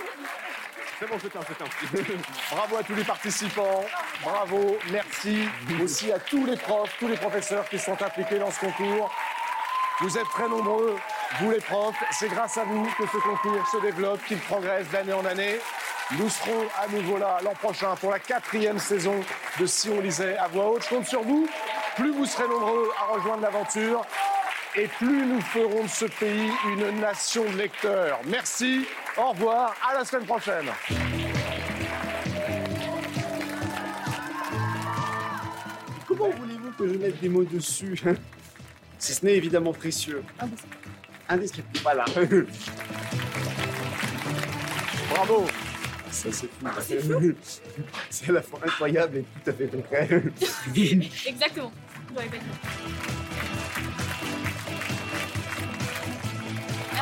Bravo à tous les participants. Bravo, merci aussi à tous les profs, tous les professeurs qui sont impliqués dans ce concours. Vous êtes très nombreux, vous les profs. C'est grâce à vous que ce concours se développe, qu'il progresse d'année en année. Nous serons à nouveau là l'an prochain pour la quatrième saison de Si on lisait à voix haute. Je compte sur vous. Plus vous serez nombreux à rejoindre l'aventure et plus nous ferons de ce pays une nation de lecteurs. Merci, au revoir, à la semaine prochaine. Comment voulez-vous que je mette des mots dessus hein? Si ce n'est évidemment précieux. Indescriptible. Voilà. Bravo. Ça, c'est fou. C'est à la fois incroyable et tout à fait concret. Exactement. Ouais, exactement.